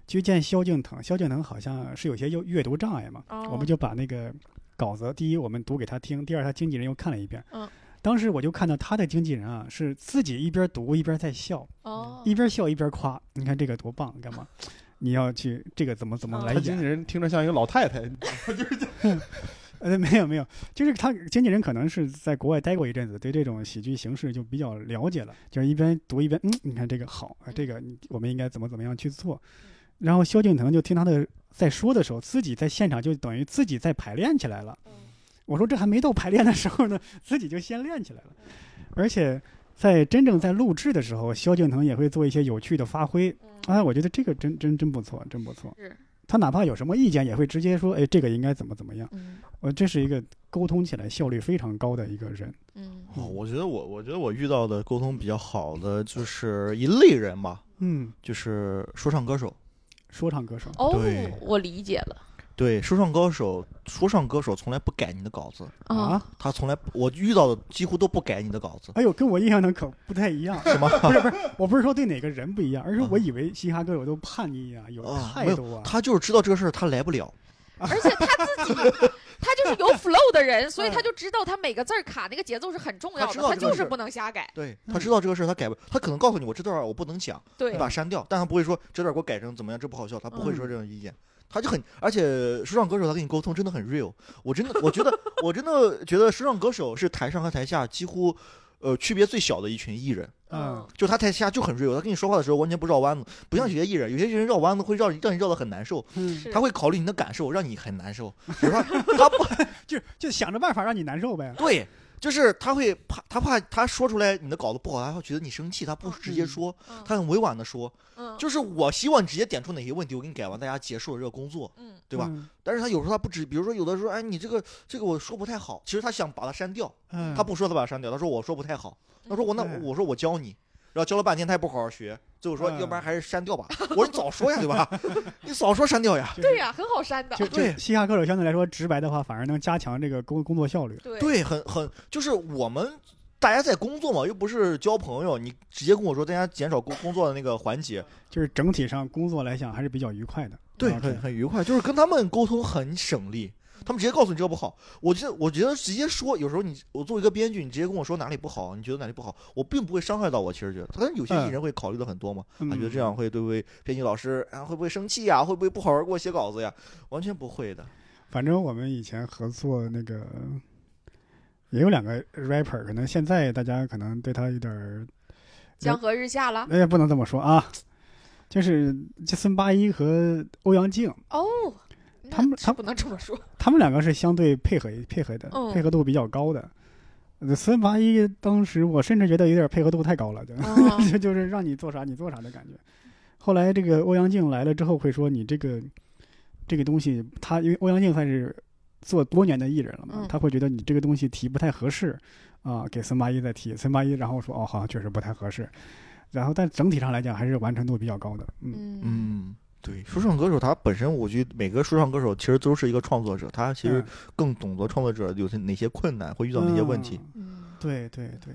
去见萧敬腾，萧敬腾好像是有些阅阅读障碍嘛，哦我们就把那个稿子，第一我们读给他听，第二他经纪人又看了一遍。嗯当时我就看到他的经纪人啊，是自己一边读一边在笑，哦，一边笑一边夸，你看这个多棒，干嘛？<laughs> 你要去这个怎么怎么哦来他经纪？人听着像一个老太太，就 <laughs> 是呃，没有没有，就是他经纪人可能是在国外待过一阵子，对这种喜剧形式就比较了解了，就是一边读一边，嗯，你看这个好，啊，这个我们应该怎么怎么样去做。然后萧敬腾就听他的在说的时候，自己在现场就等于自己在排练起来了。我说这还没到排练的时候呢，<laughs> 自己就先练起来了，而且在真正在录制的时候，萧敬腾也会做一些有趣的发挥。哎，我觉得这个真真真不错，真不错。是他哪怕有什么意见，也会直接说，哎，这个应该怎么怎么样。嗯我这是一个沟通起来效率非常高的一个人。嗯哦，我觉得我我觉得我遇到的沟通比较好的就是一类人吧，嗯，就是说唱歌手。说唱歌手。哦，我理解了对，说唱歌手，说唱歌手从来不改你的稿子，啊，他从来我遇到的几乎都不改你的稿子，哎呦，跟我印象的可不太一样。<laughs> 是吗？不是不是，我不是说对哪个人不一样，而是啊我以为嘻哈歌手都叛逆啊，有态度啊。他就是知道这个事儿他来不了，而且他自己他就是有 flow 的人，所以他就知道他每个字儿卡那个节奏是很重要的，他就是不能瞎改。对他知道这个事儿他改不，他可能告诉你我这段我不能讲，对。你把它删掉，但他不会说这段给我改成怎么样，这不好笑，他不会说嗯这种意见。他就很，而且说唱歌手他跟你沟通真的很 real，我真的，我觉得，我真的觉得说唱歌手是台上和台下几乎，呃，区别最小的一群艺人。嗯，就他台下就很 real，他跟你说话的时候完全不绕弯子，不像有些艺人，有些艺人绕弯子会绕让你绕得很难受，嗯，他会考虑你的感受，让你很难受。<laughs> 比如说他不 <laughs> 就就想着办法让你难受呗。对，就是他会怕，他怕他说出来你的稿子不好，他会觉得你生气，他不直接说，嗯他很委婉的说，嗯就是我希望你直接点出哪些问题，我给你改完，大家结束了这个工作，嗯对吧？嗯？但是他有时候他不止，比如说有的时候，哎，你这个这个我说不太好，其实他想把它删掉，嗯，他不说他把它删掉，他说我说不太好，他说我那嗯我说我教你。然后教了半天，他也不好好学，最后说，嗯要不然还是删掉吧。我说你早说呀，对吧？<laughs> 你早说删掉呀。对呀，很好删的。对嘻哈歌手相对来说直白的话，反而能加强这个工工作效率。对对，很很就是我们大家在工作嘛，又不是交朋友，你直接跟我说，大家减少工工作的那个环节，就是整体上工作来讲还是比较愉快的。对，啊很很愉快，就是跟他们沟通很省力。他们直接告诉你这个不好，我觉得我觉得直接说，有时候你我作为一个编剧，你直接跟我说哪里不好，你觉得哪里不好，我并不会伤害到我。其实觉得，但是有些艺人会考虑的很多嘛，嗯他觉得这样会对不对编剧老师啊会不会生气呀，会不会不好好给我写稿子呀？完全不会的。反正我们以前合作那个也有两个 rapper，可能现在大家可能对他有点儿，江河日下了。那哎，不能这么说啊，就是这孙八一和欧阳靖，哦，他们他不能这么说。他们两个是相对配合配合的，嗯配合度比较高的。呃孙八一当时我甚至觉得有点配合度太高了，就、哦 <laughs> 就就是让你做啥你做啥的感觉。后来这个欧阳靖来了之后会说你这个这个东西，他因为欧阳靖算是做多年的艺人了嘛，嗯他会觉得你这个东西提不太合适啊，给孙八一再提，孙八一然后说哦，好像确实不太合适，然后但整体上来讲还是完成度比较高的，嗯嗯嗯，对，说唱歌手他本身，我觉得每个说唱歌手其实都是一个创作者，他其实嗯更懂得创作者有些哪些困难，会遇到哪些问题。对对对，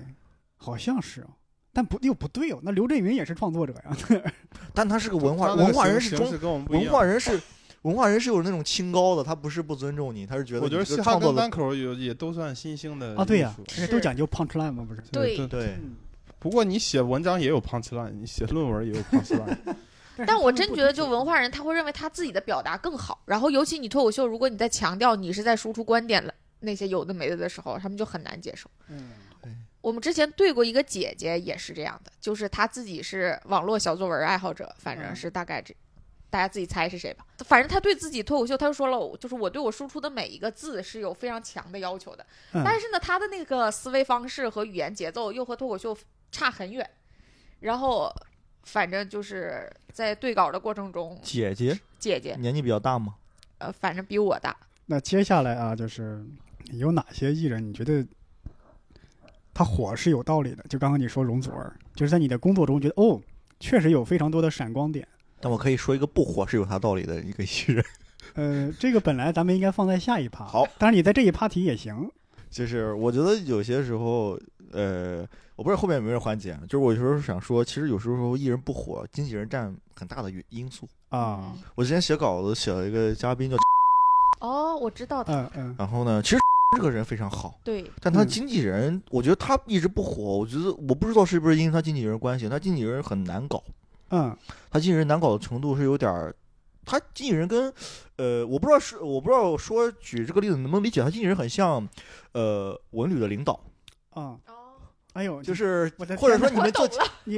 好像是哦，但不又不对哦，那刘震云也是创作者呀，<laughs> 但他是个文化文化人，是中文化人是文化人是有那种清高的，他不是不尊重你，他是觉得我觉得你嘻哈这个创作的跟单口有也都算新兴的啊对呀、艺术而且都讲究 punch line 嘛，不是？对对。对嗯，不过你写文章也有 punch line，你写论文也有 punch line。<laughs> <laughs> 但我真觉得，就文化人他会认为他自己的表达更好，然后尤其你脱口秀，如果你在强调你是在输出观点了那些有的没的的时候，他们就很难接受。嗯我们之前对过一个姐姐，也是这样的，就是她自己是网络小作文爱好者，反正是大概这，大家自己猜是谁吧。反正她对自己脱口秀，她就说了，就是我对我输出的每一个字是有非常强的要求的。嗯但是呢，她的那个思维方式和语言节奏又和脱口秀差很远。然后，反正就是在对稿的过程中，姐姐姐姐年纪比较大吗？呃，反正比我大。那接下来啊，就是有哪些艺人你觉得他火是有道理的？就刚刚你说容祖儿，就是在你的工作中觉得哦，确实有非常多的闪光点。但我可以说一个不火是有他道理的一个艺人，<laughs> 呃，这个本来咱们应该放在下一趴，好，但是你在这一趴提也行。就是我觉得有些时候，呃，我不知道后面有没有环节啊，就是我有时候想说，其实有时候艺人不火，经纪人占很大的原因素。啊，嗯我之前写稿子写了一个嘉宾叫，哦，我知道的，嗯嗯然后呢，其实 <laughs> 这个人非常好，对，嗯但他经纪人，我觉得他一直不火，我觉得我不知道是不是因为他经纪人关系，他经纪人很难搞，嗯他经纪人难搞的程度是有点儿，他经纪人跟，呃，我不知道是我不知道说举这个例子能不能理解，他经纪人很像，呃，文旅的领导，啊，哦，哎呦，就是或者说你们做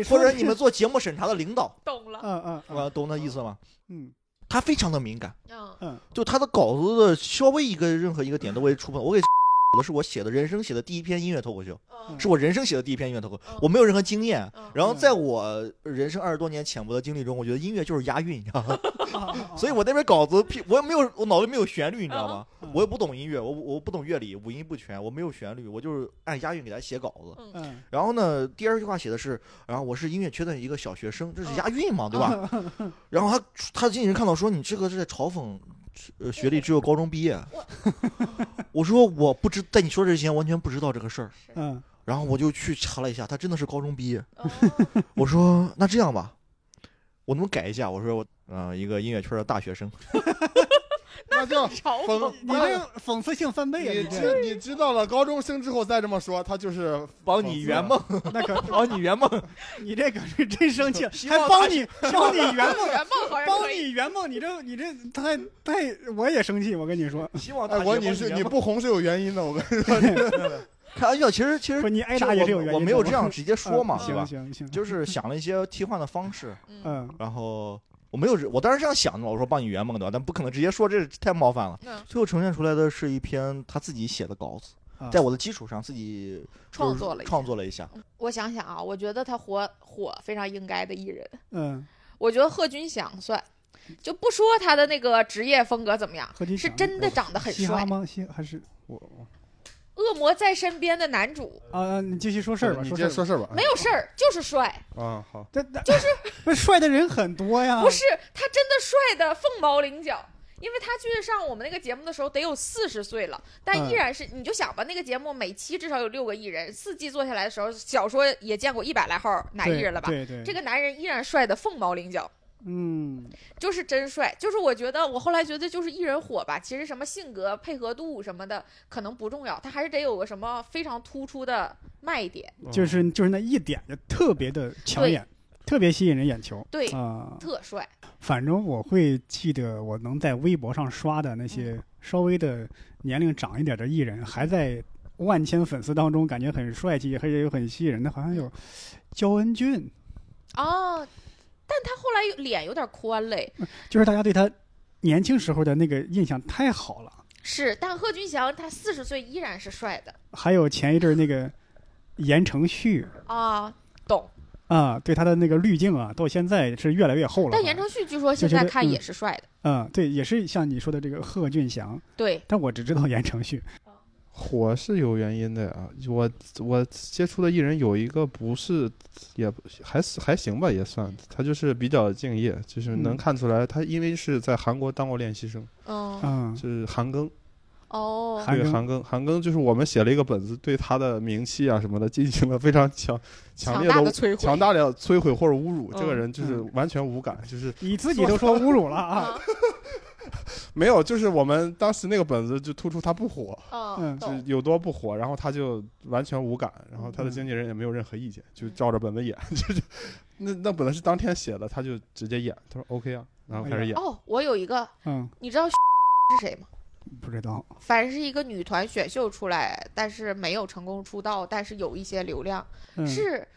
或者你们做节目审查的领导，懂了，嗯嗯嗯。啊，懂那意思吗？嗯。他非常的敏感，嗯。嗯。就他的稿子的稍微一个任何一个点都会触碰。我给的是我写的人生写的第一篇音乐脱口秀，嗯是我人生写的第一篇音乐脱口嗯，我没有任何经验。嗯然后在我人生二十多年浅薄的经历中，我觉得音乐就是押韵，你知道吗？<laughs> 所以我那边稿子，我也没有，我脑子没有旋律，你知道吗？嗯我也不懂音乐，我我不懂乐理，五音不全，我没有旋律，我就是按押韵给他写稿子。然后呢，第二句话写的是，然后我是音乐圈的一个小学生，这是押韵嘛，对吧？然后他他经纪人看到说你这个是在嘲讽，呃，学历只有高中毕业。<laughs> 我说我不知，在你说这之前完全不知道这个事儿。嗯然后我就去查了一下，他真的是高中毕业。哦 <laughs> 我说那这样吧，我能不能改一下？我说我呃一个音乐圈的大学生，<laughs> <laughs> 那就嘲讽讽你这讽刺性翻倍啊！你知你知道了高中生之后再这么说，他就是帮你圆梦，<laughs> 那可 <laughs> 帮你圆梦。你这可是真生气，还帮你帮你圆梦，圆梦好像帮，你圆梦，你这你这太太，我也生气，我跟你说，希望我你是你不红是有原因的，我跟你说。开玩笑，其实其实，你挨打也是有我原因的。我没有这样直接说嘛，行？行行，就是想了一些替换的方式，嗯嗯然后我没有，我当时这样想的嘛，我说帮你圆梦对吧？但不可能直接说，这太冒犯了。嗯，最后呈现出来的是一篇他自己写的稿子，啊在我的基础上自己创作了一下创作了一下。我想想啊，我觉得他火火非常应该的艺人，嗯，我觉得贺军翔算，就不说他的那个职业风格怎么样，是贺军翔真的长得很帅。吗？还是我恶魔在身边的男主啊？你继续说事儿吧，你说事儿吧。接着说事儿吧。没有事儿，就是帅，啊，好。这就是不 <laughs> 是帅的人很多呀？不是他真的帅的凤毛麟角。因为他去上我们那个节目的时候得有四十岁了，但嗯依然是、你就想吧，那个节目每期至少有六个艺人，四季做下来的时候，小说也见过一百来号男艺人了吧？对对，这个男人依然帅的凤毛麟角。嗯就是真帅，就是我觉得我后来觉得就是艺人火吧，其实什么性格配合度什么的可能不重要，他还是得有个什么非常突出的卖点，就是就是那一点就特别的抢眼，特别吸引人眼球。对，啊、特帅。反正我会记得我能在微博上刷的那嗯些稍微的年龄长一点的艺人，还在万千粉丝当中感觉很帅气，而且又很吸引人的，好像有焦恩俊，哦，但他后来脸有点宽嘞，就是大家对他年轻时候的那个印象太好了。是，但贺军翔他四十岁依然是帅的还有前一阵儿那个言承旭，啊，懂，啊，对他的那个滤镜啊，到现在是越来越厚了。但言承旭据说现在看也是帅的。嗯，对，也是像你说的这个贺军翔。对，但我只知道言承旭。火是有原因的啊，我我接触的艺人有一个不是，也还是还行吧，也算，他就是比较敬业，就是能看出来，他因为是在韩国当过练习生，嗯，是韩庚。哦，对韩庚，韩庚就是我们写了一个本子，对他的名气啊什么的进行了非常强强烈的摧毁，强大的摧毁或者侮辱。这个人就是完全无感，就是你自己都说侮辱了啊。<laughs> <laughs> 没有，就是我们当时那个本子就突出他不火，嗯，就有多不火，然后他就完全无感，然后他的经纪人也没有任何意见，就照着本子演，<laughs> 就是那那本来是当天写的，他就直接演，他说 OK 啊，然后开始演。哦，我有一个，嗯，你知道是谁吗？不知道。反正是一个女团选秀出来，但是没有成功出道，但是有一些流量，是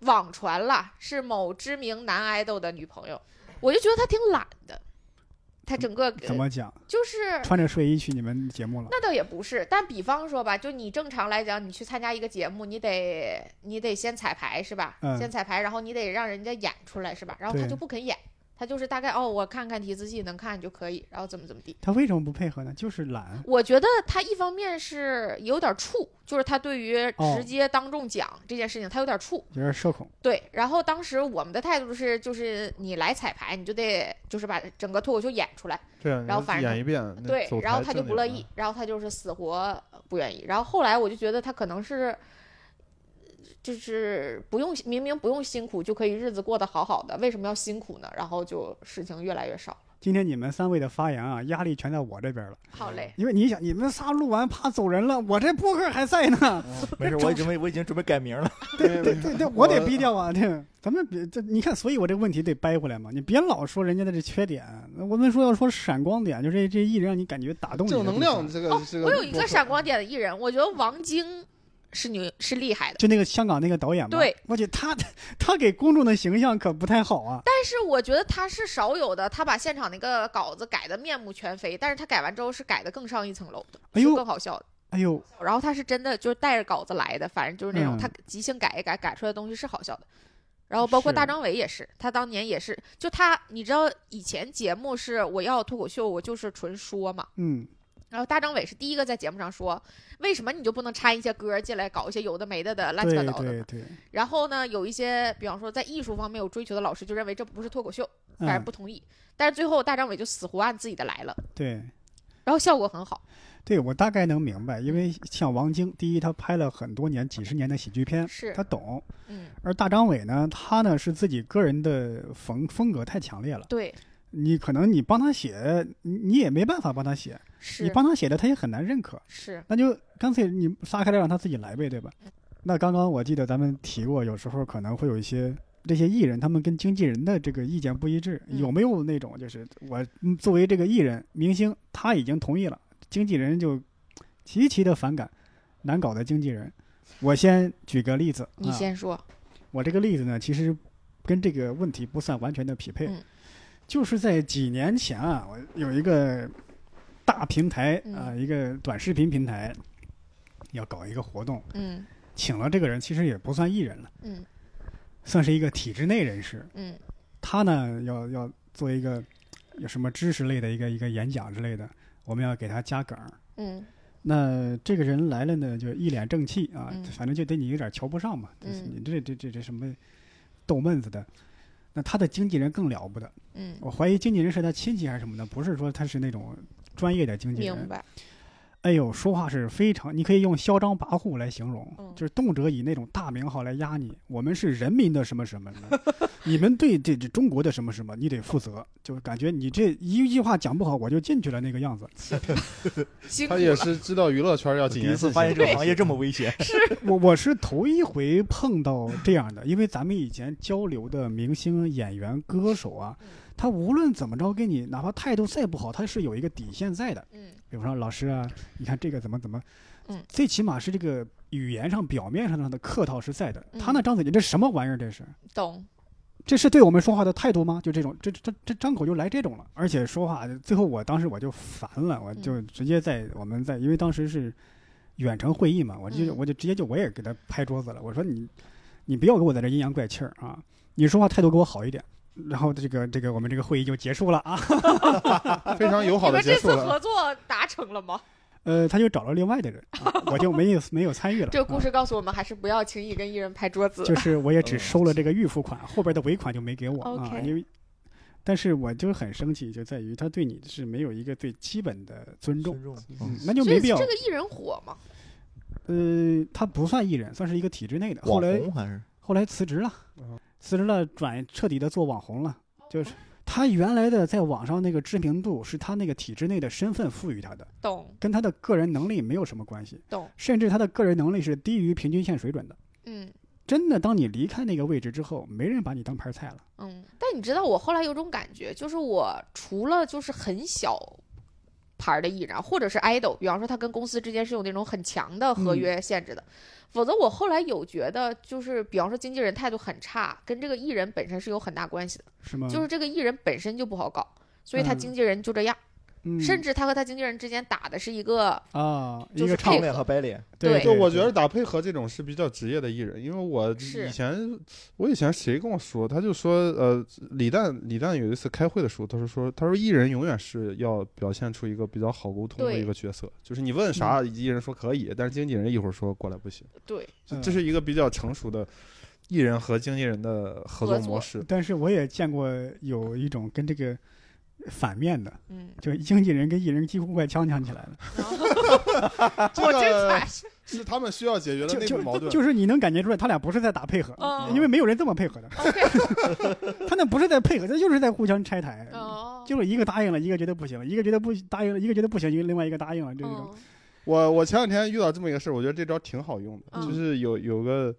网传了，是某知名男 idol 的女朋友，我就觉得他挺懒的。他整个怎么讲？就是穿着睡衣去你们节目了？那倒也不是，但比方说吧，就你正常来讲，你去参加一个节目，你得你得先彩排是吧？嗯。先彩排，然后你得让人家演出来是吧？然后他就不肯演。他就是大概哦，我看看提词器能看就可以，然后怎么怎么地。他为什么不配合呢？就是懒。我觉得他一方面是有点怵，就是他对于直接当众讲这件事情，他有点怵，有点社恐。对。然后当时我们的态度是，就是你来彩排，你就得就是把整个脱口秀演出来。对。然后反正演一遍。对。然后他就不乐意，然后他就是死活不愿意。然后后来我就觉得他可能是。就是不用明明不用辛苦就可以日子过得好好的，为什么要辛苦呢？然后就事情越来越少。今天你们三位的发言啊，压力全在我这边了。好嘞，因为你想，你们仨录完怕走人了，我这播客还在呢。没事，我已经我已经准备改名了。<laughs> 对对对对，我得逼掉啊！对，咱们别这，你看，所以我这个问题得掰回来嘛。你别老说人家的这缺点，我们说要说闪光点，就这这艺人让你感觉打动你。正能量，这个这个。我有一个闪光点的艺人，我觉得王晶。是牛是厉害的，就那个香港那个导演嘛。对，我觉得他他给公众的形象可不太好啊。但是我觉得他是少有的，他把现场那个稿子改的面目全非，但是他改完之后是改的更上一层楼的，是更好笑的。哎呦，然后他是真的就是带着稿子来的，反正就是那种他即兴改一改，改出来的东西是好笑的。然后包括大张伟也是，他当年也是，就他你知道以前节目是我要脱口秀，我就是纯说嘛。嗯。然后大张伟是第一个在节目上说，为什么你就不能掺一些歌进来，搞一些有的没的的乱七八糟的？对对对。然后呢，有一些比方说在艺术方面有追求的老师就认为这不是脱口秀，反而不同意。但是最后大张伟就死活按自己的来了。对。然后效果很好。对，我大概能明白，因为像王晶，第一他拍了很多年、几十年的喜剧片，是他懂。嗯。而大张伟呢，他呢是自己个人的风风格太强烈了。对。你可能你帮他写，你也没办法帮他写。是你帮他写的，他也很难认可。是，那就干脆你撒开了让他自己来呗，对吧？那刚刚我记得咱们提过，有时候可能会有一些这些艺人，他们跟经纪人的这个意见不一致，有没有那种就是我作为这个艺人明星，他已经同意了，经纪人就极其的反感，难搞的经纪人。我先举个例子，你先说。我这个例子呢，其实跟这个问题不算完全的匹配。就是在几年前啊，我有一个大平台啊，一个短视频平台，要搞一个活动，嗯，请了这个人，其实也不算艺人了，嗯，算是一个体制内人士，嗯，他呢要要做一个有什么知识类的一个一个演讲之类的，我们要给他加梗，嗯，那这个人来了呢，就一脸正气啊，反正就对你有点瞧不上嘛，嗯，你这这这这什么逗闷子的。那他的经纪人更了不得，嗯，我怀疑经纪人是他亲戚还是什么的，不是说他是那种专业的经纪人。明白。哎呦，说话是非常，你可以用嚣张跋扈来形容，就是动辄以那种大名号来压你。我们是人民的什么什么，<laughs> 你们对这这中国的什么什么，你得负责。就感觉你这一句话讲不好，我就进去了那个样子。他也是知道娱乐圈要谨言慎行，发现这个行业这么危险。是我我是头一回碰到这样的，因为咱们以前交流的明星、演员、歌手啊。他无论怎么着跟你，哪怕态度再不好，他是有一个底线在的。嗯，比如说老师啊，你看这个怎么怎么，嗯，最起码是这个语言上、表面上的客套是在的。他那张嘴，你这什么玩意儿？这是懂？这是对我们说话的态度吗？就这种，这这这张口就来这种了。而且说话，最后我当时我就烦了，我就直接在我们在，因为当时是远程会议嘛，我就我就直接就我也给他拍桌子了，我说你。你不要给我在这阴阳怪气儿啊！你说话态度给我好一点。然后这个这个我们这个会议就结束了啊，<laughs> 非常友好的结束了。你们这次合作达成了吗？呃，他就找了另外的人，我就没有没有参与了。这个故事告诉我们，还是不要轻易跟艺人拍桌子。就是我也只收了这个预付款，<laughs> 后边的尾款就没给我啊，因为，但是我就很生气，就在于他对你是没有一个最基本的尊重嗯，那就没必要。这个艺人火吗？呃，他不算艺人，算是一个体制内的。后来还是后来辞职了，辞职了，转彻底的做网红了，就是。他原来的在网上那个知名度是他那个体制内的身份赋予他的，懂？跟他的个人能力没有什么关系，懂？甚至他的个人能力是低于平均线水准的，嗯，真的，当你离开那个位置之后，没人把你当盘菜了，嗯。但你知道，我后来有种感觉，就是我除了就是很小牌的艺人，或者是 idol，比方说他跟公司之间是有那种很强的合约限制的。否则，我后来有觉得，就是比方说经纪人态度很差，跟这个艺人本身是有很大关系的。是吗？就是这个艺人本身就不好搞，所以他经纪人就这样。甚至他和他经纪人之间打的是一个啊，一个唱脸和白脸。对，就，我觉得打配合这种是比较职业的艺人，因为我以前我以前谁跟我说，他就说呃，李诞李诞有一次开会的时候，他说说他说艺人永远是要表现出一个比较好沟通的一个角色，就是你问啥，艺人说可以，但是经纪人一会儿说过来不行。对，这是一个比较成熟的艺人和经纪人的合作模式。但是我也见过有一种跟这个。反面的，嗯，就经纪人跟艺人几乎快呛呛起来了。<laughs> 这个是他们需要解决的内部矛盾。就是你能感觉出来，他俩不是在打配合，因为没有人这么配合的。<laughs> 他那不是在配合，他就是在互相拆台。就是一个答应了，一个觉得不行；一个觉得不答应了，一个觉得不行，另外一个答应了，就这种。我我前两天遇到这么一个事儿，我觉得这招挺好用的，就是有有个。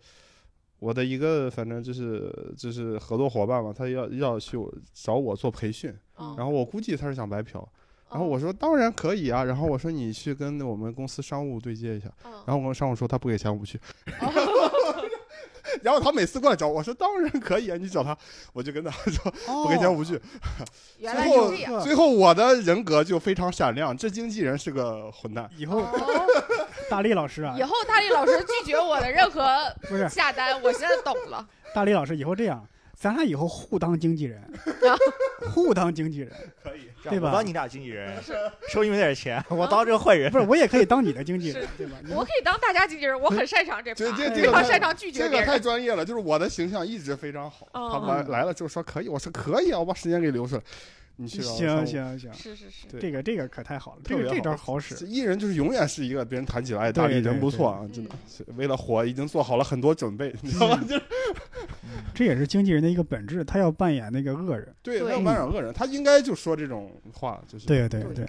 我的一个反正就是就是合作伙伴嘛，他要要去找我做培训，然后我估计他是想白嫖，然后我说当然可以啊，然后我说你去跟我们公司商务对接一下，然后我们商务说他不给钱我不去。<laughs> 然后他每次过来找我说：“当然可以啊，你找他。”我就跟他说：“不给钱我不去。”原来是这样。最后我的人格就非常闪亮，这经纪人是个混蛋。以后，大力老师啊，以后大力老师拒绝我的任何不是下单，我现在懂了。大力老师以后这样。咱俩以后互当经纪人，互当经纪人 <laughs> 可以，对吧我？当你俩经纪人，收你们点钱，我当这个坏人。不是，我也可以当你的经纪 <laughs> 人，对吧？我可以当大家经纪人，我很擅长这，这这非常擅长拒绝这个太专业了，就是我的形象一直非常好。他来来了之后说可以，我说可以啊，我把时间给留出来。你去行行行，是是是，这个这个可太好了，这个这招好使。艺人就是永远是一个别人谈起来，大力人不错啊，真的，为了火已经做好了很多准备，你知道吗？就这也是经纪人的一个本质，他要扮演那个恶人，对，他要扮演恶人，他应该就说这种话，就是。对对对，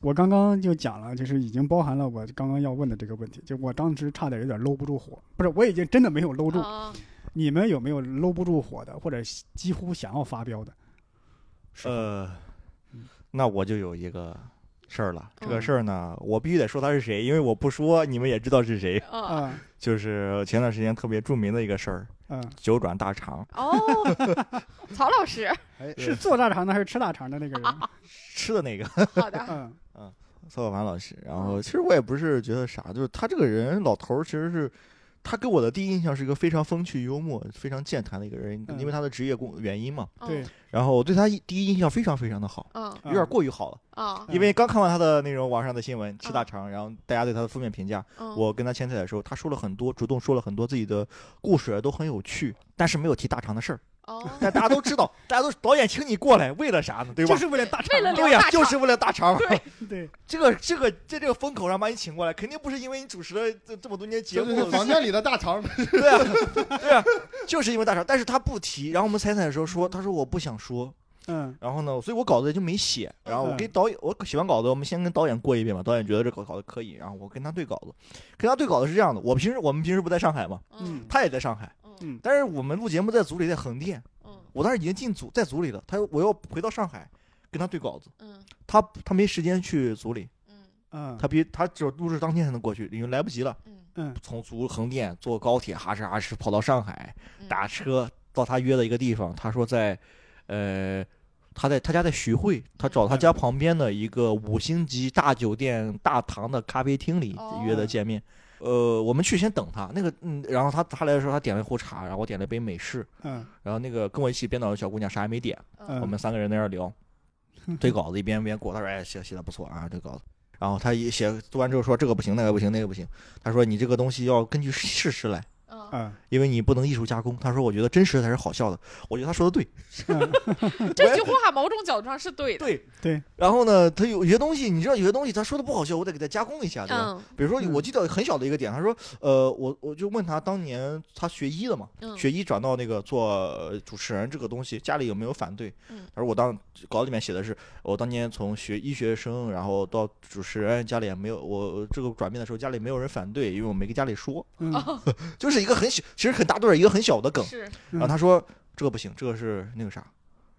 我刚刚就讲了，就是已经包含了我刚刚要问的这个问题，就我当时差点有点搂不住火，不是，我已经真的没有搂住。你们有没有搂不住火的，或者几乎想要发飙的？呃，那我就有一个事儿了。这个事儿呢，我必须得说他是谁，因为我不说你们也知道是谁。嗯，就是前段时间特别著名的一个事儿。嗯，九转大肠。哦，<laughs> 曹老师，是做大肠的还是吃大肠的那个人？吃的那个。好的。<laughs> 嗯嗯，曹小凡老师。然后，其实我也不是觉得啥，就是他这个人，老头儿其实是。他给我的第一印象是一个非常风趣幽默、非常健谈的一个人，因为他的职业工原因嘛。对。然后我对他第一印象非常非常的好，有点过于好了。啊。因为刚看完他的那种网上的新闻，吃大肠，然后大家对他的负面评价，我跟他签彩的时候，他说了很多，主动说了很多自己的故事，都很有趣，但是没有提大肠的事儿。哦，但大家都知道，大家都导演请你过来为了啥呢？对吧？就是为了大肠，为了对呀，就是为了大肠。对 <laughs> 对，这个这个在这个风口上把你请过来，肯定不是因为你主持了这这么多年节目，房间里的大肠。<laughs> 对啊，对啊，就是因为大肠，但是他不提。然后我们彩彩的时候说，他说我不想说。嗯。然后呢，所以我稿子就没写。然后我给导演，我写完稿子，我们先跟导演过一遍吧。导演觉得这稿稿子可以，然后我跟他对稿子。跟他对稿子是这样的，我平时我们平时不在上海嘛，嗯，他也在上海，嗯，但是我们录节目在组里在横店。嗯。我当时已经进组在组里了，他我要回到上海跟他对稿子，嗯，他他没时间去组里，嗯。嗯，他比他只有录制当天才能过去，因为来不及了，嗯。嗯，从组横店坐高铁哈哧哈哧跑到上海，打车到他约的一个地方，他说在，呃，他在他家在徐汇，他找他家旁边的一个五星级大酒店大堂的咖啡厅里约的见面，呃，我们去先等他，那个嗯，然后他他来的时候，他点了一壶茶，然后我点了一杯美式，嗯然后那个跟我一起编导的小姑娘啥也没点，嗯，我们三个人在那儿聊，<laughs> 对稿子一边一边过，他说哎写写的不错啊，这稿子。然后他一写做完之后说这个不行，那个不行，那个不行。他说你这个东西要根据事实来，嗯，嗯因为你不能艺术加工。他说我觉得真实才是好笑的。我觉得他说的对，<laughs> 这句话某种角度上是对的。对对。然后呢，他有有些东西，你知道有些东西他说的不好笑，我得给他加工一下，对吧？嗯比如说，嗯我记得很小的一个点，他说，呃，我我就问他当年他学医的嘛，嗯学医转到那个做呃主持人这个东西，家里有没有反对？嗯他说我当稿里面写的是，我当年从学医学生，然后到主持人，家里也没有我这个转变的时候，家里没有人反对，因为我没跟家里说，嗯 <laughs> 就是一个很小，其实很大段一个很小的梗。是然后他说这个不行，这个是那个啥。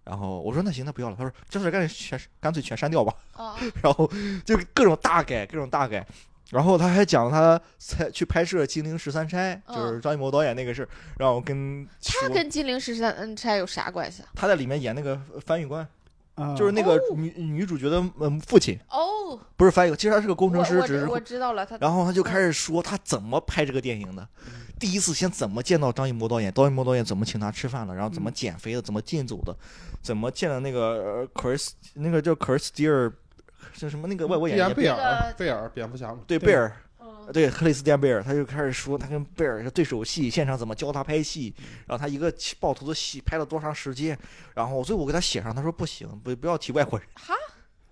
然后我说那行，那不要了。他说这事干脆全干脆全删掉吧。哦，然后就各种大改，各种大改。然后他还讲他才去拍摄《金陵十三钗》，就是张艺谋导演那个事儿，让我跟他跟金陵十三嗯钗有啥关系啊？他在里面演那个翻译官，啊，就是那个女女主角的嗯父亲，哦，不是翻译官，其实他是个工程师，我只是我我知道了，他然后他就开始说他怎么拍这个电影的，第一次先怎么见到张艺谋导演，张艺谋导演怎么请他吃饭了，然后怎么减肥的，怎么进组的，怎么见了那个呃 Chris 那个叫克里斯蒂尔，是什么？那个外国演员贝尔，贝尔，蝙蝠侠。对贝尔。嗯对，克里斯蒂安贝尔，他就开始说他跟贝尔是对手戏，现场怎么教他拍戏，然后他一个起爆头的戏拍了多长时间，然后最后我给他写上，他说不行，不不要提外国人，哈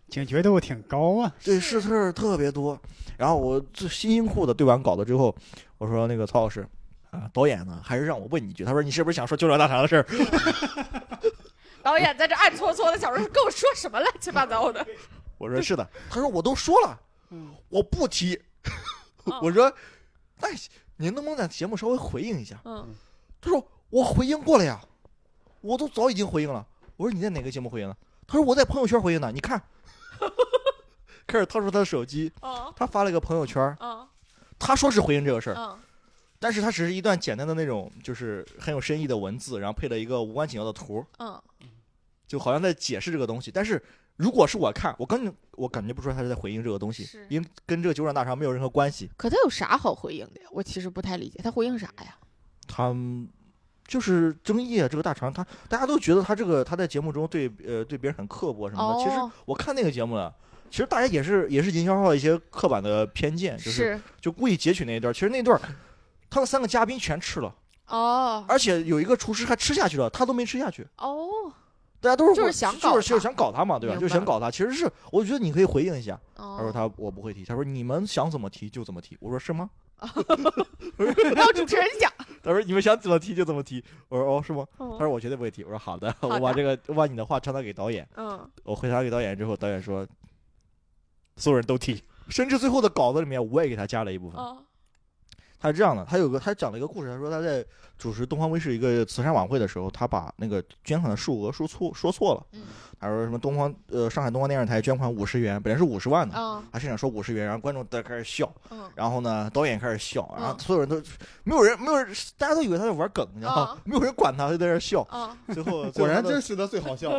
警觉度挺高啊。对，是事儿特别多。然后我最辛辛苦苦的对完稿子之后，我说那个曹老师啊，导演呢还是让我问你一句，他说你是不是想说九转大肠的事儿？<laughs> 导演在这暗搓搓的想说跟我说什么乱七八糟的。我说是的，他说我都说了，嗯我不提。<laughs> <laughs> 嗯我说哎您能不能在节目稍微回应一下？嗯他说我回应过了呀，我都早已经回应了。我说你在哪个节目回应了？他说我在朋友圈回应的，你看。<laughs> 开始掏出他的手机，嗯他发了一个朋友圈，嗯他说是回应这个事但是他只是一段简单的那种，就是很有深意的文字，然后配了一个无关紧要的图，嗯，就好像在解释这个东西。但是如果是我看，我根我感觉不出来他是在回应这个东西，因为跟这个九转大肠没有任何关系。可他有啥好回应的呀？我其实不太理解，他回应啥呀？他就是争议啊，这个大肠，他大家都觉得他这个他在节目中对呃对别人很刻薄什么的。其实哦，我看那个节目了。其实大家也是也是营销号一些刻板的偏见，就是是就故意截取那一段。其实那段，他们三个嘉宾全吃了，哦而且有一个厨师还吃下去了，他都没吃下去。哦，大家都是就是想搞就是就是他想搞他嘛，对吧？就是想搞他。其实是，我觉得你可以回应一下。他他说他我不会提，他说你们想怎么提就怎么提。我说是吗？<laughs> 没有主持人讲。<laughs> 他说你们想怎么提就怎么提。我说哦是吗？他嗯说我绝对不会提。我说好的，好 <laughs> 的我把这个我把你的话传达给导演。嗯我回答给导演之后，导演说所有人都提，甚至最后的稿子里面我也给他加了一部分。哦他是这样的，他有个他讲了一个故事，他说他在主持东方卫视一个慈善晚会的时候，他把那个捐款的数额说错说错了。嗯他说什么东方呃上海东方电视台捐款五十元，本来是五十万的，嗯他现场说五十元，然后观众在开始笑，嗯然后呢导演开始笑，然后嗯所有人都没有人没有人，大家都以为他在玩梗，你知道吗？嗯没有人管他，就在那笑。嗯 <laughs> 最后果然真实的最好笑。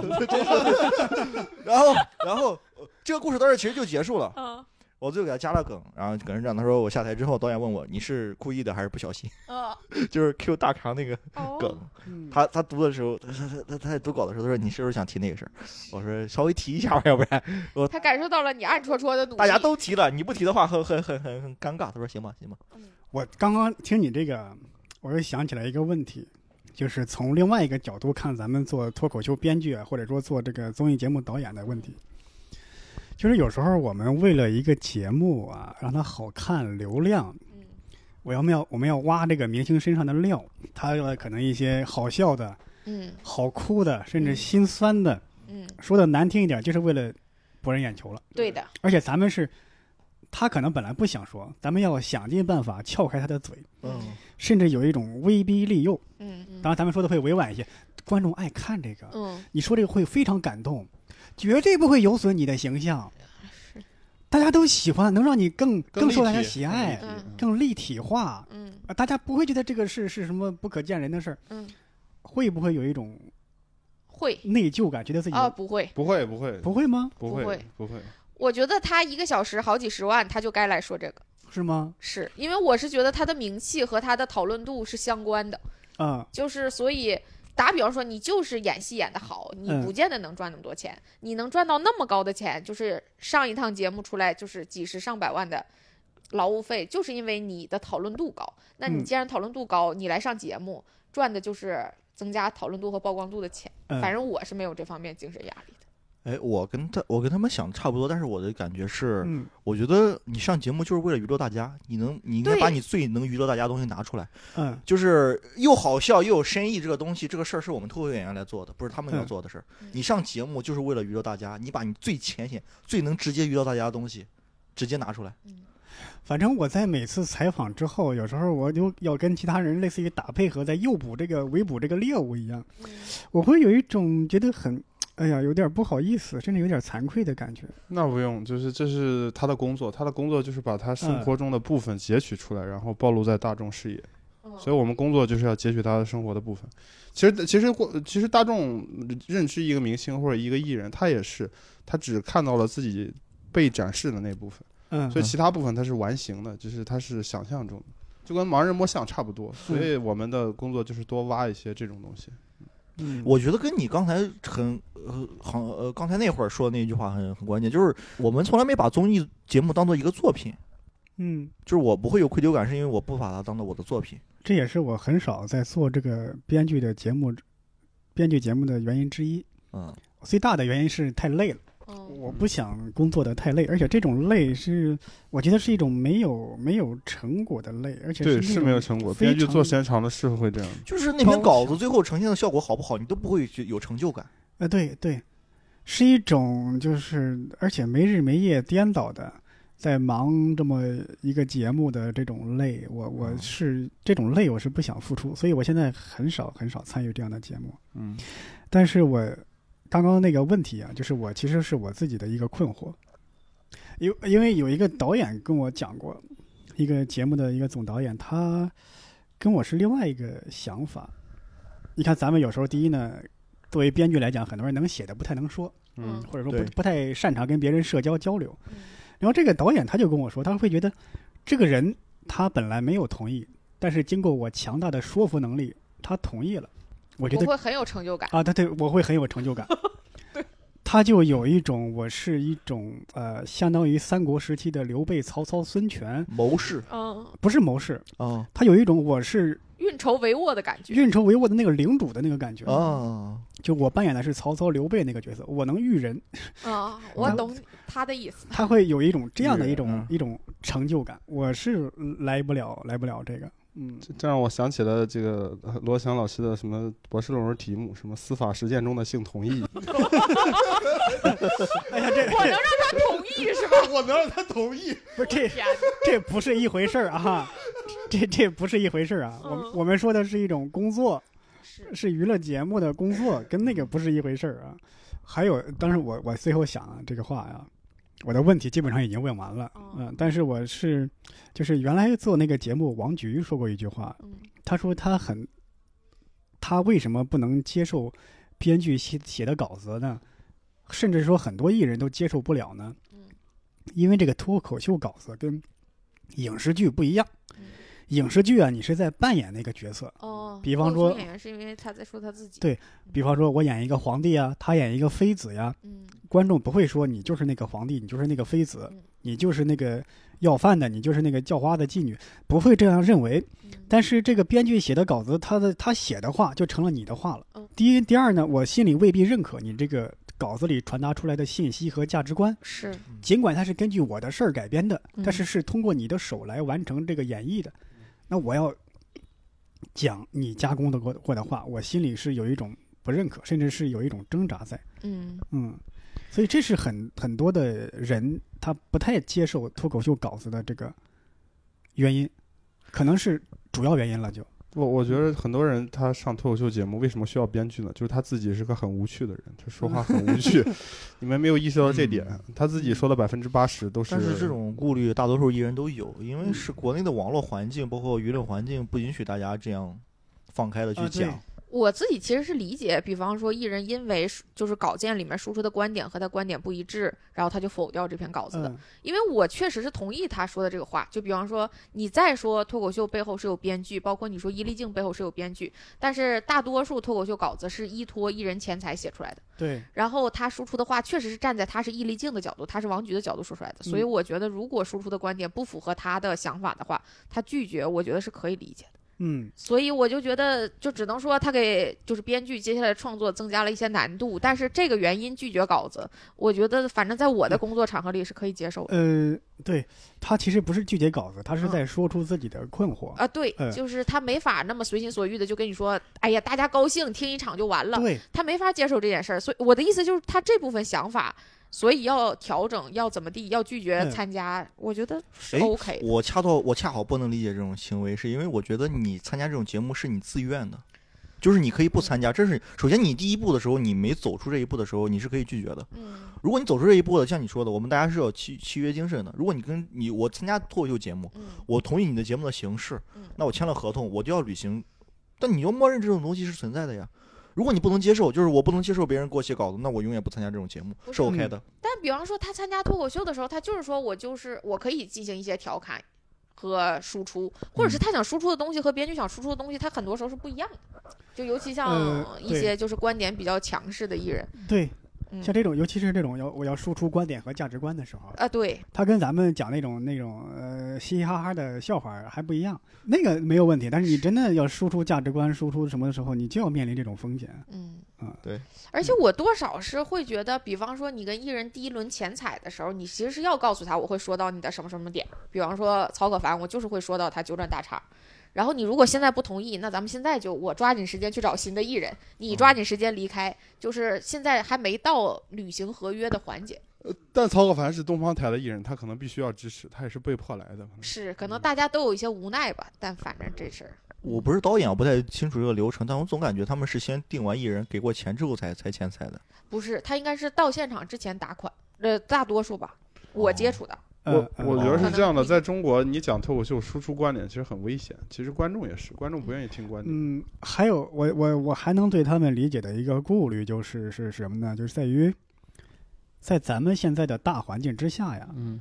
<laughs> <laughs> 然后然后呃这个故事到这其实就结束了。嗯我最后给他加了梗，然后梗是这样，他说我下台之后，导演问我你是故意的还是不小心，嗯 <laughs> 就是 Q 大肠那个梗。哦嗯他他读的时候，他他他他在读稿的时候，他说你是不是想提那个事儿？我说稍微提一下吧，要不然 <laughs> 我他感受到了你暗戳戳的努力。大家都提了，你不提的话很很很很很尴尬。他说行吧行吧，我刚刚听你这个，我又想起来一个问题，就是从另外一个角度看咱们做脱口秀编剧啊，或者说做这个综艺节目导演的问题。就是有时候我们为了一个节目啊，让它好看、流量，嗯。我要们要我们要挖这个明星身上的料，他的可能一些好笑的、嗯。好哭的，甚至嗯。心酸的，嗯，说的难听一点，就是为了博人眼球了。对的，而且咱们是，他可能本来不想说，咱们要想尽办法撬开他的嘴，嗯。甚至有一种威逼利诱。嗯。嗯当然，咱们说的会委婉一些，观众爱看这个，嗯。你说这个会非常感动，绝对不会有损你的形象是。大家都喜欢，能让你更更受大家喜爱，嗯更立体化。嗯啊，大家不会觉得这个是是什么不可见人的事儿，嗯，会不会有一种会内疚感，觉得自己啊不会。不会不会不会吗？不会不会，我觉得他一个小时好几十万，他就该来说这个。是吗？是因为我是觉得他的名气和他的讨论度是相关的，嗯，就是所以打比方说，你就是演戏演得好，你嗯不见得能赚那么多钱。你能赚到那么高的钱，就是上一趟节目出来就是几十上百万的劳务费，就是因为你的讨论度高。那你嗯既然讨论度高，你来上节目赚的就是增加讨论度和曝光度的钱。嗯反正我是没有这方面精神压力的。哎，我跟他我跟他们想的差不多，但是我的感觉是，嗯我觉得你上节目就是为了娱乐大家，你能你应该把你最能娱乐大家的东西拿出来，嗯就是又好笑又有深意。这个东西，这个事儿是我们脱口秀演员来做的，不是他们要嗯做的事儿。嗯你上节目就是为了娱乐大家，你把你最浅显、最能直接娱乐大家的东西直接拿出来。反正我在每次采访之后，有时候我就要跟其他人类似于打配合，在诱捕这个围捕这个猎物一样，嗯我会有一种觉得很，哎呀，有点不好意思，甚至有点惭愧的感觉。那不用，就是这是他的工作，他的工作就是把他生活中的部分截取出来，然后暴露在大众视野。嗯所以我们工作就是要截取他的生活的部分。其实，其实过，其实大众认知一个明星或者一个艺人，他也是，他只看到了自己被展示的那部分，嗯，所以其他部分他是完形的，就是他是想象中的，就跟盲人摸象差不多。所以我们的工作就是多挖一些这种东西。嗯我觉得跟你刚才很呃好呃刚才那会儿说的那句话很很关键，就是我们从来没把综艺节目当做一个作品，嗯，就是我不会有愧疚感，是因为我不把它当做我的作品。这也是我很少在做这个编剧的节目，编剧节目的原因之一。嗯，最大的原因是太累了，嗯我不想工作的太累，而且这种累是我觉得是一种没有没有成果的累，而且对，是没有成果。编剧做时间长了是会这样。就是那篇稿子最后呈现的效果好不好，你都不会觉有成就感。呃，对对，是一种就是而且没日没夜颠倒的在忙这么一个节目的这种累，我我嗯是这种累我是不想付出，所以我现在很少很少参与这样的节目。嗯，但是我刚刚那个问题啊，就是我其实是我自己的一个困惑，因因为有一个导演跟我讲过，一个节目的一个总导演，他跟我是另外一个想法。你看，咱们有时候第一呢，作为编剧来讲，很多人能写的不太能说，嗯或者说不不太擅长跟别人社交交流。嗯然后这个导演他就跟我说，他会觉得这个人他本来没有同意，但是经过我强大的说服能力，他同意了。我觉得我会很有成就感。啊，对对，我会很有成就感。<laughs> 对他就有一种，我是一种呃，相当于三国时期的刘备、曹操、孙权，谋士嗯，不是谋士，啊他有一种我是运筹帷幄的感觉。运筹帷幄的那个领主的那个感觉。啊，就我扮演的是曹操、刘备那个角色，我能育人，啊，<laughs> 我懂他的意思。他会有一种这样的一种、一种成就感。我是来不了，来不了这个。嗯，这这让我想起了这个呃罗翔老师的什么博士论文题目，什么司法实践中的性同意。<laughs> 哎呀，这我能让他同意是吧？<laughs> 我能让他同意。<laughs> 不是这天这不是一回事儿啊，这这不是一回事儿啊。我我们说的是一种工作，是是娱乐节目的工作，跟那个不是一回事儿啊。还有，当时我我最后想啊，这个话呀，我的问题基本上已经问完了，哦嗯，但是我是就是原来做那个节目，王菊说过一句话，嗯他说他很，他为什么不能接受编剧写写的稿子呢？甚至说很多艺人都接受不了呢？嗯因为这个脱口秀稿子跟影视剧不一样。嗯影视剧啊，你是在扮演那个角色。哦，比方说演员是因为他在说他自己。对比方说，我演一个皇帝啊，他演一个妃子呀，嗯观众不会说你就是那个皇帝，你就是那个妃子嗯，你就是那个要饭的，你就是那个叫花的妓女，不会这样认为。嗯但是这个编剧写的稿子，他的他写的话就成了你的话了嗯。第一，第二呢，我心里未必认可你这个稿子里传达出来的信息和价值观，是尽管它是根据我的事儿改编的，嗯但是是通过你的手来完成这个演绎的。那我要讲你加工的过过的话，我心里是有一种不认可，甚至是有一种挣扎在。嗯嗯，所以这是很很多的人他不太接受脱口秀稿子的这个原因，可能是主要原因了就。我我觉得很多人他上脱口秀节目为什么需要编剧呢？就是他自己是个很无趣的人，他说话很无趣。<laughs> 你们没有意识到这点，他自己说的百分之八十都是。但是这种顾虑大多数艺人都有，因嗯为是国内的网络环境，包括舆论环境不允许大家这样放开的去讲。我自己其实是理解，比方说艺人因为就是稿件里面输出的观点和他观点不一致，然后他就否掉这篇稿子的。因为我确实是同意他说的这个话。就比方说，你再说脱口秀背后是有编剧，包括你说伊丽静背后是有编剧，但是大多数脱口秀稿子是依托艺人钱财写出来的。对。然后他输出的话确实是站在他是伊丽静的角度，他是王菊的角度说出来的。所以我觉得，如果输出的观点不符合他的想法的话，他拒绝，我觉得是可以理解的。嗯，所以我就觉得，就只能说他给就是编剧接下来创作增加了一些难度，但是这个原因拒绝稿子，我觉得反正在我的工作场合里是可以接受的。呃，对他其实不是拒绝稿子，他是在说出自己的困惑啊。对，就是他没法那么随心所欲的就跟你说，哎呀，大家高兴听一场就完了。对，他没法接受这件事儿。所以我的意思就是他这部分想法。所以要调整，要怎么地，要拒绝参加，我觉得是 OK。我恰到我恰好不能理解这种行为，是因为我觉得你参加这种节目是你自愿的，就是你可以不参加。这是首先你第一步的时候，你没走出这一步的时候，你是可以拒绝的。嗯，如果你走出这一步的，像你说的，我们大家是有契契约精神的。如果你跟你我参加脱口秀节目，我同意你的节目的形式，那我签了合同，我就要履行。但你要默认这种东西是存在的呀。如果你不能接受，就是我不能接受别人给我写稿子，那我永远不参加这种节目，是 OK 的。但比方说他参加脱口秀的时候，他就是说我就是我可以进行一些调侃和输出，或者是他想输出的东西和编剧想输出的东西，他很多时候是不一样的。就尤其像一些就是观点比较强势的艺人，对。像这种，尤其是这种要我要输出观点和价值观的时候啊，对，他跟咱们讲那种那种呃嘻嘻哈哈的笑话还不一样，那个没有问题。但是你真的要输出价值观、输出什么的时候，你就要面临这种风险。嗯嗯，对。而且我多少是会觉得，比方说你跟艺人第一轮前彩的时候，你其实是要告诉他，我会说到你的什么什么点。比方说曹可凡，我就是会说到他九转大叉。然后你如果现在不同意，那咱们现在就我抓紧时间去找新的艺人，你抓紧时间离开。就是现在还没到履行合约的环节。呃，但曹可凡是东方台的艺人，他可能必须要支持，他也是被迫来的。是，可能大家都有一些无奈吧。但反正这事儿，我不是导演，我不太清楚这个流程，但我总感觉他们是先定完艺人，给过钱之后才才签彩的。不是，他应该是到现场之前打款。呃，大多数吧，我接触的。我我觉得是这样的，在中国，你讲脱口秀输出观点其实很危险。其实观众也是，观众不愿意听观点。嗯，还有我我我还能对他们理解的一个顾虑就是是什么呢？就是在于，在咱们现在的大环境之下呀，嗯，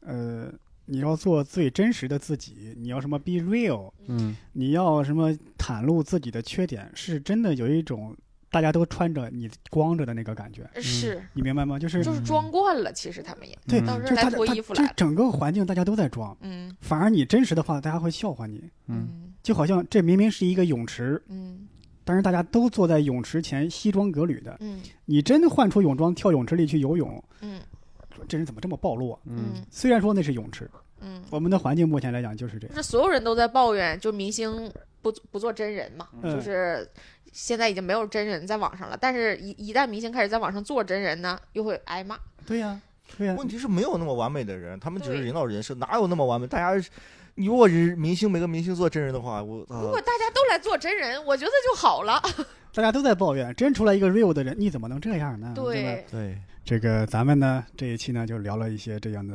呃，你要做最真实的自己，你要什么 be real，嗯，你要什么袒露自己的缺点，是真的有一种。大家都穿着你光着的那个感觉，是。你明白吗？就是就是装惯了，其实他们也。对，到这来脱衣服来，就整个环境大家都在装，嗯，反而你真实的话，大家会笑话你，嗯，就好像这明明是一个泳池，嗯，但是大家都坐在泳池前西装革履的，嗯，你真的换出泳装跳泳池里去游泳，嗯，这人怎么这么暴露啊？嗯，虽然说那是泳池，嗯，我们的环境目前来讲就是这样，是所有人都在抱怨，就明星不不做真人嘛，就是。现在已经没有真人在网上了，但是一一旦明星开始在网上做真人呢，又会挨骂。对呀，对呀。问题是没有那么完美的人，他们只是人造人设，哪有那么完美？大家，你如果是明星，每个明星做真人的话，我如果大家都来做真人，我觉得就好了。<laughs> 大家都在抱怨，真出来一个 real 的人，你怎么能这样呢？对对。这个咱们呢，这一期呢就聊了一些这样的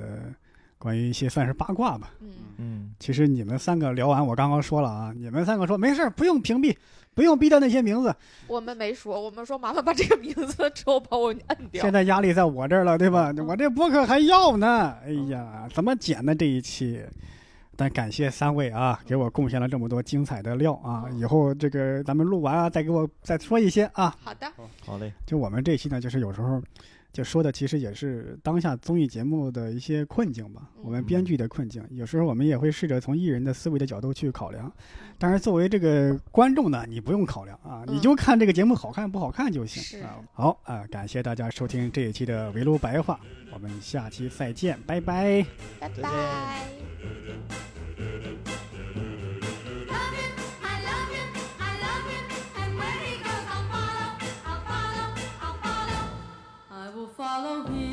关于一些算是八卦吧。嗯嗯。其实你们三个聊完，我刚刚说了啊，你们三个说没事不用屏蔽。不用逼掉那些名字，我们没说，我们说麻烦把这个名字之后把我摁掉。现在压力在我这儿了，对吧？我这博客还要呢，哎呀，怎么剪呢这一期？但感谢三位啊，给我贡献了这么多精彩的料啊！以后这个咱们录完啊，再给我再说一些啊。好的，好嘞。就我们这期呢，就是有时候。就说的其实也是当下综艺节目的一些困境吧，我们编剧的困境。有时候我们也会试着从艺人的思维的角度去考量，但是作为这个观众呢，你不用考量啊，你就看这个节目好看不好看就行啊。好啊，感谢大家收听这一期的围炉白话，我们下期再见，拜拜，拜拜。follow him.